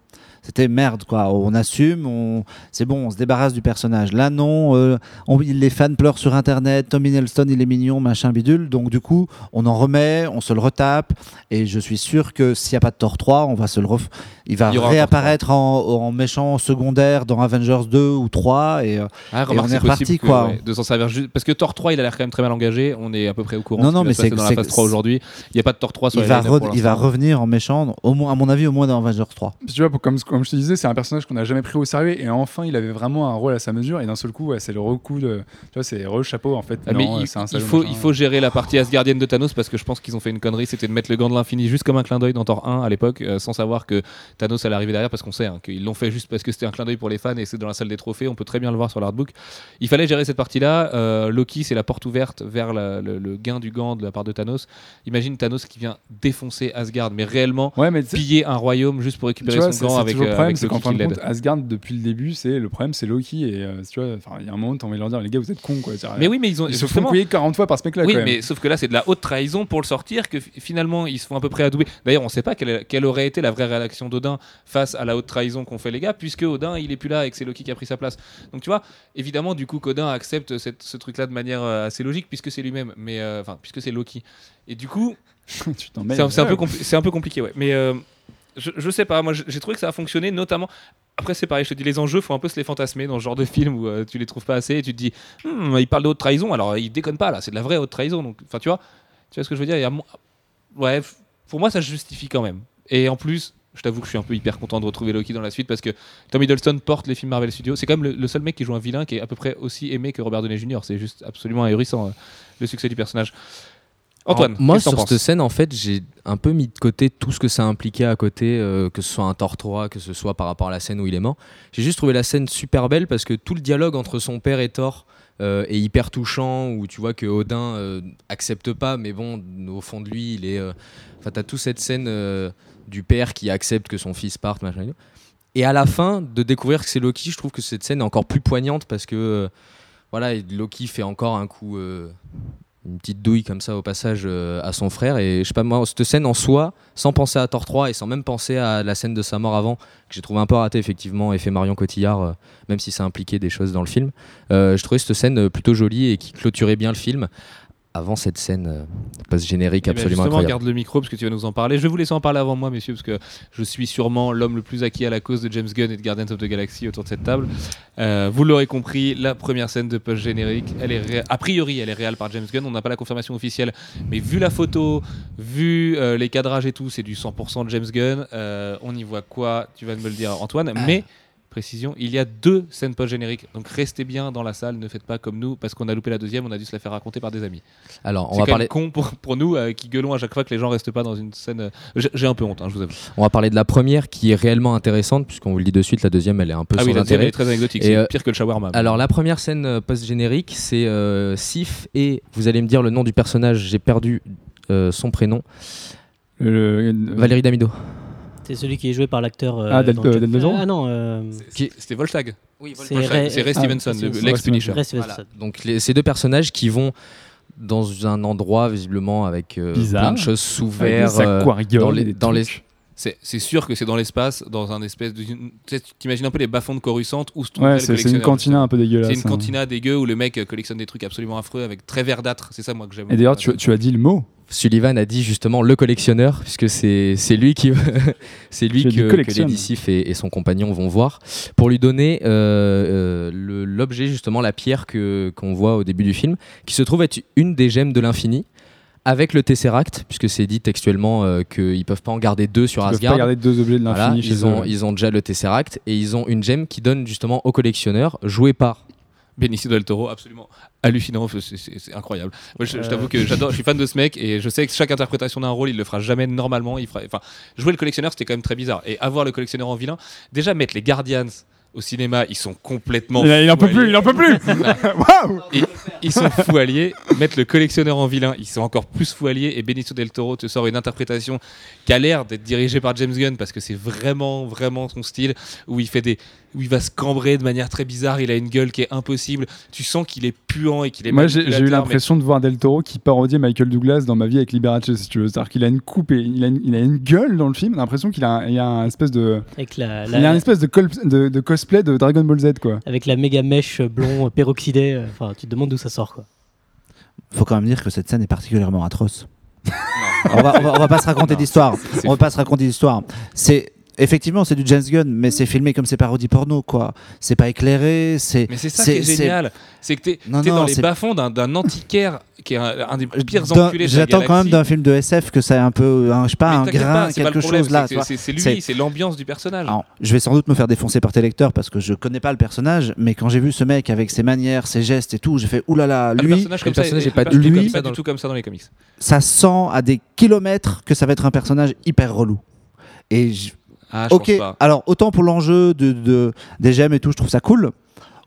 C'était merde, quoi. On assume, on... c'est bon, on se débarrasse du personnage. Là, non, euh, on- les fans pleurent sur Internet, Tommy Nelson, il est mignon, machin bidule. Donc, du coup, on en remet, on se le retape. Et je suis sûr que s'il n'y a pas de Thor 3, on va se le ref... Il va Il réapparaître en, en méchant secondaire dans Avengers 2 ou 3. Et, euh, Ah, Et on est reparti, que, quoi. ouais, de s'en servir juste parce que Thor 3 il a l'air quand même très mal engagé on est à peu près au courant Non, non, mais c'est- dans la phase 3 aujourd'hui il n'y a pas de Thor 3 sur il, va line-up re- pour il va revenir en méchant, au moins, à mon avis, au moins dans Avengers 3. Puis tu vois, pour- comme, comme je te disais, c'est un personnage qu'on n'a jamais pris au sérieux et enfin il avait vraiment un rôle à sa mesure et d'un seul coup, ouais, c'est le recoup de. Tu vois, c'est re chapeau en fait. Ah, mais Non, il, c'est un il faut, machin. il faut gérer la partie Asgardienne de Thanos parce que je pense qu'ils ont fait une connerie, c'était de mettre le gant de l'infini juste comme un clin d'œil dans Thor 1 à l'époque, euh, sans savoir que Thanos allait arriver derrière parce qu'on sait hein, qu'ils l'ont fait juste parce que c'était un clin d'œil pour les fans et c'est dans la salle des trophées, on peut très bien le voir sur l'artbook. Il fallait gérer cette partie-là. euh, Loki, c'est la porte ouverte vers la- le, le gain du gant de la part de Thanos. Imagine Thanos qui vient défoncer Asgard, mais réellement Ouais, mais piller un royaume juste pour récupérer vois, son gant avec, toujours le euh, problème, c'est qu'en fin de compte, Asgard depuis le début, c'est le problème, c'est Loki et euh, tu vois, il y a un moment, t'as envie de leur dire, les gars, vous êtes cons quoi. Mais oui, mais ils ont ils se font couiller 40 fois par ce mec-là. Oui, quand même. mais sauf que là, c'est de la haute trahison pour le sortir, que fi- finalement, ils se font à peu près adouber. D'ailleurs, on ne sait pas quelle, quelle aurait été la vraie réaction d'Odin face à la haute trahison qu'ont fait les gars, puisque Odin, il est plus là et que c'est Loki qui a pris sa place. Donc, tu vois, évidemment, du coup, qu'Odin accepte cette- ce truc-là de manière euh, assez logique, puisque c'est lui-même, mais euh, enfin, puisque c'est Loki. Et du coup, c'est un, peu un compliqué, ouais. Mais euh, je, sais pas, moi, j'ai trouvé que ça a fonctionné, notamment. Après, c'est pareil, je te dis, les enjeux, faut un peu se les fantasmer dans ce genre de film où euh, tu les trouves pas assez et tu te dis, Hmm, il parle de trahison, alors il déconne pas là, c'est de la vraie haute trahison. Donc, enfin, tu vois, tu vois ce que je veux dire Il y a Ouais, pour moi, ça justifie quand même. Et en plus, je t'avoue que je suis un peu hyper content de retrouver Loki dans la suite parce que Tom Hiddleston porte les films Marvel Studios. C'est quand même le, le seul mec qui joue un vilain qui est à peu près aussi aimé que Robert Downey Jr. C'est juste absolument ahurissant euh, le succès du personnage. Antoine, Alors, moi sur cette scène, en fait, j'ai un peu mis de côté tout ce que ça impliquait à côté, euh, que ce soit un 3, que ce soit par rapport à la scène où il est mort. J'ai juste trouvé la scène super belle parce que tout le dialogue entre son père et Thor euh, est hyper touchant, où tu vois que Odin euh, accepte pas, mais bon, au fond de lui, il est. euh, Enfin, t'as toute cette scène du père qui accepte que son fils parte, machin. et à la fin, de découvrir que c'est Loki, je trouve que cette scène est encore plus poignante parce que voilà, Loki fait encore un coup, une petite douille comme ça au passage euh, à son frère. Et je sais pas, moi, cette scène en soi, sans penser à Thor 3 et sans même penser à la scène de sa mort avant, que j'ai trouvé un peu ratée, effectivement, effet Marion Cotillard, euh, même si ça impliquait des choses dans le film, euh, je trouvais cette scène plutôt jolie et qui clôturait bien le film. Avant cette scène euh, post-générique Eh ben, absolument justement, incroyable. garde le micro parce que tu vas nous en parler. Je vais vous laisser en parler avant moi, messieurs, parce que je suis sûrement l'homme le plus acquis à la cause de James Gunn et de Guardians of the Galaxy autour de cette table. Euh, vous l'aurez compris, la première scène de post-générique, elle est ré- a priori, elle est réelle par James Gunn. On n'a pas la confirmation officielle, mais vu la photo, vu euh, les cadrages et tout, c'est du 100% de James Gunn. Euh, on y voit quoi Tu vas me le dire, Antoine. Mais précision, il y a deux scènes post-génériques. Donc restez bien dans la salle, ne faites pas comme nous, parce qu'on a loupé la deuxième, on a dû se la faire raconter par des amis. Alors, on C'est va, quand parler, con pour, pour nous euh, qui gueulons à chaque fois que les gens restent pas dans une scène. euh, J'ai un peu honte, hein, je vous avoue. on va parler de la première qui est réellement intéressante, puisqu'on vous le dit de suite, la deuxième, elle est un peu Ah sans oui, la intérêt. est très anecdotique, c'est euh, pire que le shawarma. Alors la première scène post-générique, c'est euh, Sif et vous allez me dire le nom du personnage, j'ai perdu euh, son prénom, le- Valérie Damido. C'est celui qui est joué par l'acteur. euh, Ah, Del- dans Del Ah non, euh, C'est- C'était Volstagg. c'est Volstagg, Ray- C'est Ray Ah, Stevenson, l'ex-Punisher. Ray Voilà. Stevenson. Donc les- ces deux personnages qui vont dans un endroit visiblement avec euh, Bizarre. plein de choses sous verre. des euh, aquariums dans les- dans. C'est sûr que c'est dans l'espace, dans un espèce de. T'imagines un peu les bas-fonds de Coruscant où se trouverait Ouais, c'est c'est une cantina un peu dégueulasse. C'est une hein. cantina dégueu où le mec collectionne des trucs absolument affreux avec très verdâtre. C'est ça, moi, que j'aime. Et d'ailleurs, tu, tu as dit le mot. Sullivan a dit justement le collectionneur, puisque c'est lui, qui, c'est lui que, que et, et son compagnon vont voir, pour lui donner euh, euh, l'objet, justement la pierre que- qu'on voit au début du film, qui se trouve être une des gemmes de l'infini, avec le Tesseract, puisque c'est dit textuellement euh, qu'ils ne peuvent pas en garder deux sur peux Asgard. pas garder deux objets de Voilà, l'infini chez ils, ont, ils ont déjà le Tesseract et ils ont une gemme qui donne justement au collectionneur, joué par. Benicio del Toro, absolument hallucinant, c'est- incroyable. Moi, je, je Euh. t'avoue que j'adore, je suis fan de ce mec et je sais que chaque interprétation d'un rôle, il le fera jamais normalement. Il fera, enfin, jouer le collectionneur, c'était quand même très bizarre. Et avoir le collectionneur en vilain, déjà mettre les Guardians au cinéma, ils sont complètement. Il, il en peut plus, il en peut plus Waouh Et ils sont fous alliés, mettre le collectionneur en vilain, ils sont encore plus fous alliés, et Benicio del Toro te sort une interprétation qui a l'air d'être dirigée par James Gunn, parce que c'est vraiment, vraiment son style, où il fait des où il va se cambrer de manière très bizarre, il a une gueule qui est impossible, tu sens qu'il est puant et qu'il est Moi, j'ai eu mais- l'impression de voir Del Toro qui parodiait Michael Douglas dans ma vie avec Liberace, si tu veux. C'est-à-dire qu'il a une coupe et il a une, il a une gueule dans le film. On a l'impression qu'il a, un- il a un espèce de, Avec la, il a un espèce de, col- de, de cosplay de Dragon Ball Z, quoi. avec la méga mèche blond euh, peroxydée. euh, Enfin, tu te demandes d'où ça sort quoi. Faut quand même dire que cette scène est particulièrement atroce. on, va, on, va, on va pas se raconter d'histoire. On va pas se raconter d'histoire. C'est effectivement c'est du James Gunn, mais c'est filmé comme ces parodies porno, quoi. C'est pas éclairé. C'est Mais c'est ça qui est c'est- génial, c'est que t'es dans les c'est- bas-fonds d'un- antiquaire qui est un, un des pires enculés de la J'attends quand même d'un film de SF que ça ait un peu, un, je sais pas, Mais un grain, pas, c'est pas quelque problème, chose là. c'est. C'est c'est C'est- lui, c'est l'ambiance du personnage. Alors, je vais sans doute me faire défoncer par tes lecteurs parce que je connais pas le personnage, mais quand j'ai vu ce mec avec ses manières, ses gestes et tout, j'ai fait oulala, Ah, le lui, personnage comme le ça, personnage est- est pas pas du tout lui, comme pas ça du dans tout comme ça dans les comics. ça sent à des kilomètres que ça va être un personnage hyper relou. Et je- Ah, je ok, pense pas. alors autant pour l'enjeu de, de- des gemmes et tout, je trouve ça cool.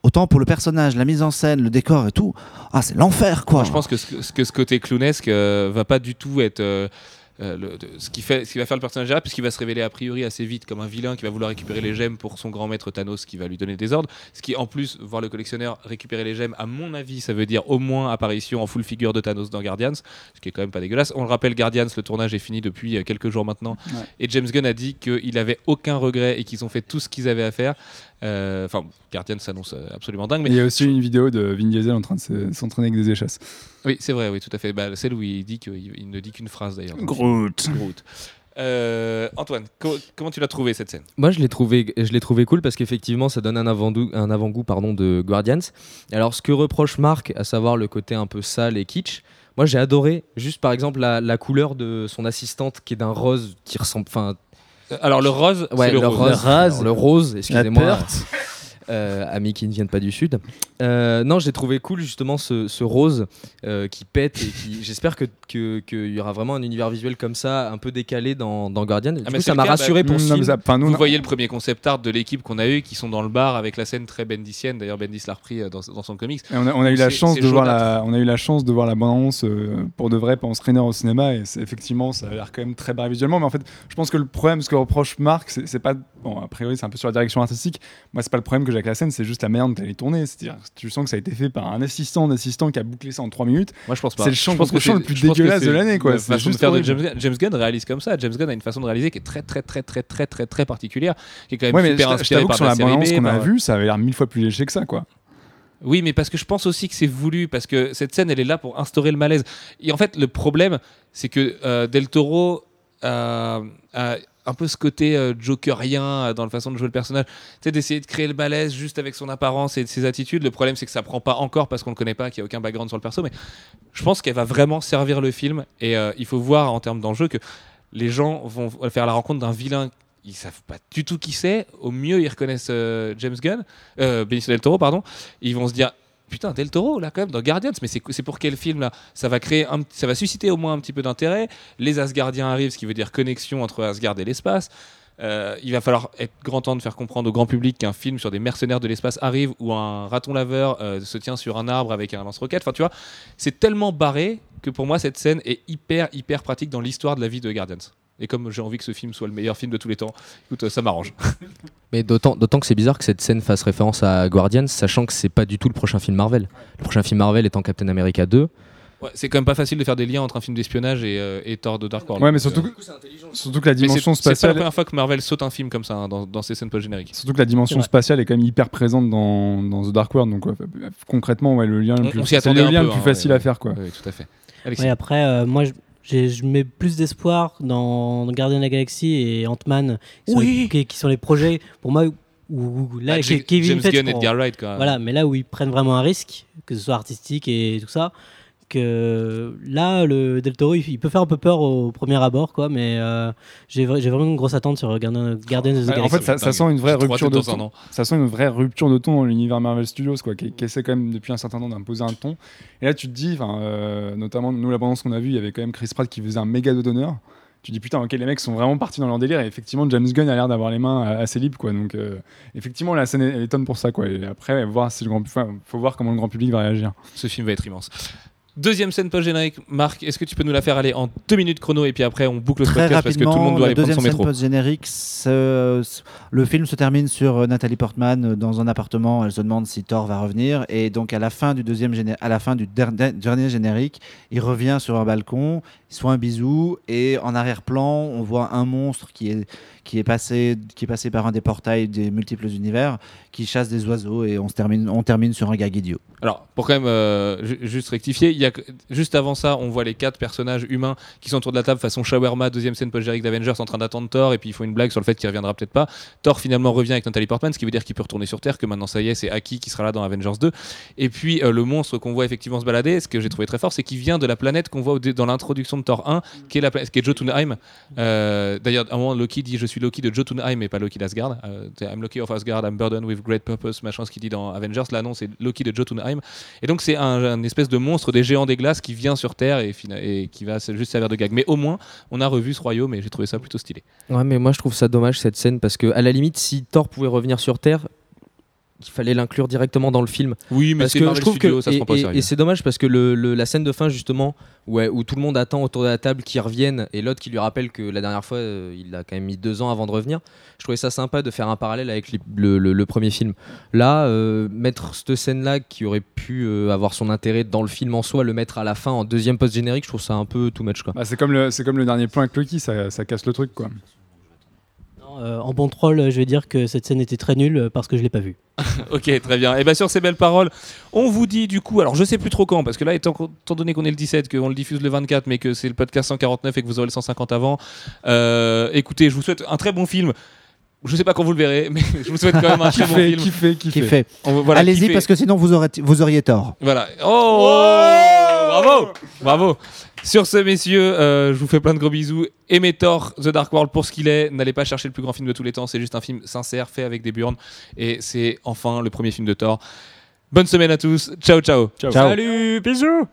Autant pour le personnage, la mise en scène, le décor et tout, ah c'est l'enfer quoi. Je pense que ce, que ce côté clownesque euh, va pas du tout être euh, euh, le- de- ce, qui fait, ce qui va faire le personnage là, puisqu'il va se révéler a priori assez vite comme un vilain qui va vouloir récupérer les gemmes pour son grand maître Thanos qui va lui donner des ordres. Ce qui, en plus, voir le collectionneur récupérer les gemmes, à mon avis, ça veut dire au moins apparition en full figure de Thanos dans Guardians, ce qui est quand même pas dégueulasse. On le rappelle, Guardians, le tournage est fini depuis euh, quelques jours maintenant. Ouais. Et James Gunn a dit qu'il avait aucun regret et qu'ils ont fait tout ce qu'ils avaient à faire. Euh, Enfin, Guardians s'annonce euh, absolument dingue, mais il y a aussi une vidéo de Vin Diesel en train de se- s'entraîner avec des échasses. oui, c'est vrai, oui, tout à fait. Bah, celle où il dit qu'il il ne dit qu'une phrase d'ailleurs. Groot. Groot. Euh, Antoine, co- comment tu l'as trouvé cette scène? Moi, je l'ai trouvé, je l'ai trouvé cool parce qu'effectivement, ça donne un avant-goût, un avant-goût pardon, de Guardians. Alors, ce que reproche Marc, à savoir le côté un peu sale et kitsch, moi, j'ai adoré juste par exemple la, la couleur de son assistante qui est d'un rose qui ressemble. Enfin, Alors le rose, ouais, le, le rose. rose. Le rose. Alors, le rose, excusez-moi. Euh, amis qui ne viennent pas du sud. Euh, non, j'ai trouvé cool justement ce, ce rose euh, qui pète et qui. J'espère que que- qu'il y aura vraiment un univers visuel comme ça, un peu décalé dans, dans Guardian. Du Ah, coup, ça m'a cas, rassuré pour Mmh, ce non, ça- nous, Vous voyez le premier concept art de l'équipe qu'on a eu qui sont dans le bar avec la scène très bendisienne. D'ailleurs, Bendis l'a repris dans, dans son comics. Et on, a, on a eu la chance de voir la, on a eu la chance de voir la bande-annonce euh, pour de vrai pendant screener au cinéma et effectivement ça a l'air quand même très barré visuellement mais en fait je pense que le problème ce que reproche Marc c'est c'est pas bon a priori c'est un peu sur la direction artistique moi c'est pas le problème que j'ai avec la scène c'est juste la manière dont elle est tournée c'est-à-dire tu sens que ça a été fait par un assistant d'assistant qui a bouclé ça en 3 minutes Moi, je pense pas. C'est le Je pense le plus dégueulasse de l'année, quoi. la façon de faire de. James Gunn. James Gunn réalise comme ça. James Gunn a une façon de réaliser qui est très, très, très, très, très, très, très particulière, qui est quand même ouais super inspirée par sur la série bande-annonce B, qu'on a vue ça avait l'air mille fois plus léger que ça quoi Oui, mais parce que je pense aussi que c'est voulu, parce que cette scène, elle est là pour instaurer le malaise. Et en fait, le problème, c'est que euh, Del Toro euh, a un peu ce côté euh, jokerien euh, dans la façon de jouer le personnage. Tu d'essayer de créer le malaise juste avec son apparence et ses attitudes. Le problème, c'est que ça prend pas encore parce qu'on le connaît pas, qu'il n'y a aucun background sur le perso. Mais je pense qu'elle va vraiment servir le film. Et euh, il faut voir en termes d'enjeu que les gens vont faire la rencontre d'un vilain. Ils savent pas du tout qui c'est. Au mieux, ils reconnaissent euh, James Gunn, Benicio del Toro, pardon. Ils vont se dire putain Del Toro là quand même dans Guardians mais c'est pour quel film là? Ça va créer ça va susciter au moins un petit peu d'intérêt les Asgardiens arrivent ce qui veut dire connexion entre Asgard et l'espace Euh, il va falloir être grand temps de faire comprendre au grand public qu'un film sur des mercenaires de l'espace arrive ou un raton laveur euh, se tient sur un arbre avec un lance-roquette. Enfin, tu vois, c'est tellement barré que pour moi, cette scène est hyper, hyper pratique dans l'histoire de la vie de Guardians. Et comme j'ai envie que ce film soit le meilleur film de tous les temps, écoute, ça m'arrange. Mais d'autant, d'autant que c'est bizarre que cette scène fasse référence à Guardians, sachant que c'est pas du tout le prochain film Marvel. Le prochain film Marvel étant Captain America 2. Ouais, c'est quand même pas facile de faire des liens entre un film d'espionnage et, euh, et Thor de Dark World. ouais mais surtout euh, que, surtout que la mais c'est- dimension C'est pas la spatiale première fois que Marvel saute un film comme ça hein, dans, dans ses scènes post-génériques. Surtout que la dimension C'est spatiale est quand même hyper présente dans, dans The Dark World, donc ouais, concrètement, ouais, le lien le On- plus, c'est attendait le lien peu, le plus hein, facile ouais, à faire. Quoi. Oui, tout à fait. Alexis. Après, euh, moi, je- je mets plus d'espoir dans Gardien de la Galaxie et Ant-Man, qui, sont Oui. les- qui, qui sont les projets, pour moi, où, où- là, Ah, Kevin James Gunn et Edgar Wright, quoi. Voilà, mais là où ils prennent vraiment un risque, que ce soit artistique et tout ça, que là, le Del Toro, il, il peut faire un peu peur au premier abord, quoi, mais euh, j'ai vra- j'ai vraiment une grosse attente sur Guardian, Guardians of the en fait, ça, sent une vraie rupture de ton. Ça sent une vraie rupture de ton dans l'univers Marvel Studios, quoi, qui, qui essaie quand même depuis un certain temps d'imposer un ton. Et là, tu te dis, enfin, euh, notamment nous la qu'on a vue, il y avait quand même Chris Pratt qui faisait un méga d'honneur. tu dis putain, ok, les mecs sont vraiment partis dans leur délire. Et effectivement, James Gunn a l'air d'avoir les mains euh, assez libres, quoi. Donc, euh, effectivement, la scène elle étonne pour ça, quoi. Et après, voir si le grand, enfin, faut voir comment le grand public va réagir. Ce film va être immense. Deuxième scène post-générique, Marc, est-ce que tu peux nous la faire aller en deux minutes chrono et puis après on boucle ce Très podcast parce que tout le monde doit aller prendre deuxième son scène métro. post-générique, ce- le film se termine sur euh, Nathalie Portman euh, dans un appartement. Elle se demande si Thor va revenir. Et donc, à la fin du, deuxième à la fin du dernier, dernier générique, il revient sur un balcon, il se fait un bisou. Et en arrière-plan, on voit un monstre qui est, qui, est passé, qui est passé par un des portails des multiples univers, qui chasse des oiseaux. Et on, se termine, on termine sur un gag idiot. Alors, pour quand même euh, ju- juste rectifier, il juste avant ça, on voit les quatre personnages humains qui sont autour de la table façon shawarma, deuxième scène post-générique d'Avengers en train d'attendre Thor, et puis ils font une blague sur le fait qu'il reviendra peut-être pas. Thor finalement revient avec Nathalie Portman, ce qui veut dire qu'il peut retourner sur Terre, que maintenant ça y est, c'est Aki qui sera là dans Avengers 2. Et puis euh, le monstre qu'on voit effectivement se balader, ce que j'ai trouvé très fort, c'est qu'il vient de la planète qu'on voit dans l'introduction de Thor 1, qui est, la qui est Jotunheim. Euh, D'ailleurs, à un moment, Loki dit Je suis Loki de Jotunheim et pas Loki d'Asgard. Euh, I'm Loki of Asgard, I'm burdened with great purpose, machin, ce qu'il dit dans Avengers. Là, non, c'est Loki de Jotunheim. Et donc, c'est un, un espèce de monstre des géants des glaces qui vient sur Terre et, et qui va juste servir de gag. Mais au moins, on a revu ce royaume et j'ai trouvé ça plutôt stylé. Ouais, mais moi je trouve ça dommage cette scène parce que à la limite, si Thor pouvait revenir sur Terre, il fallait l'inclure directement dans le film. Oui, mais parce c'est que Marvel je trouve Studios, que ça se et, prend pas et- c'est dommage parce que le, le- la scène de fin justement où, où tout le monde attend autour de la table qu'il revienne et l'autre qui lui rappelle que la dernière fois euh, il a quand même mis deux ans avant de revenir. Je trouvais ça sympa de faire un parallèle avec les- le, le- le premier film. Là, euh, mettre cette scène là qui aurait pu euh, avoir son intérêt dans le film en soi, le mettre à la fin en deuxième post générique, je trouve ça un peu too much quoi. Bah, c'est comme, le- c'est comme le dernier plan avec Loki, ça, ça casse le truc, quoi. Euh, en bon troll, je vais dire que cette scène était très nulle euh, parce que je l'ai pas vue. Ok, très bien. Et bien sur ces belles paroles, on vous dit du coup, alors je sais plus trop quand, parce que là, étant, étant donné qu'on est le 17, qu'on le diffuse le 24, mais que c'est le podcast 149 et que vous aurez le 150 avant, euh, écoutez, je vous souhaite un très bon film. Je sais pas quand vous le verrez, mais je vous souhaite quand même un très bon Kiffé, film. kiffé, kiffé. Qui fait voilà, Allez-y, parce que sinon vous, aurez, vous auriez tort. Voilà. Oh Bravo Bravo Sur ce, messieurs, euh, je vous fais plein de gros bisous. Aimez Thor, The Dark World pour ce qu'il est. N'allez pas chercher le plus grand film de tous les temps. C'est juste un film sincère, fait avec des burnes. Et c'est enfin le premier film de Thor. Bonne semaine à tous. Ciao, ciao. ciao. Salut, bisous.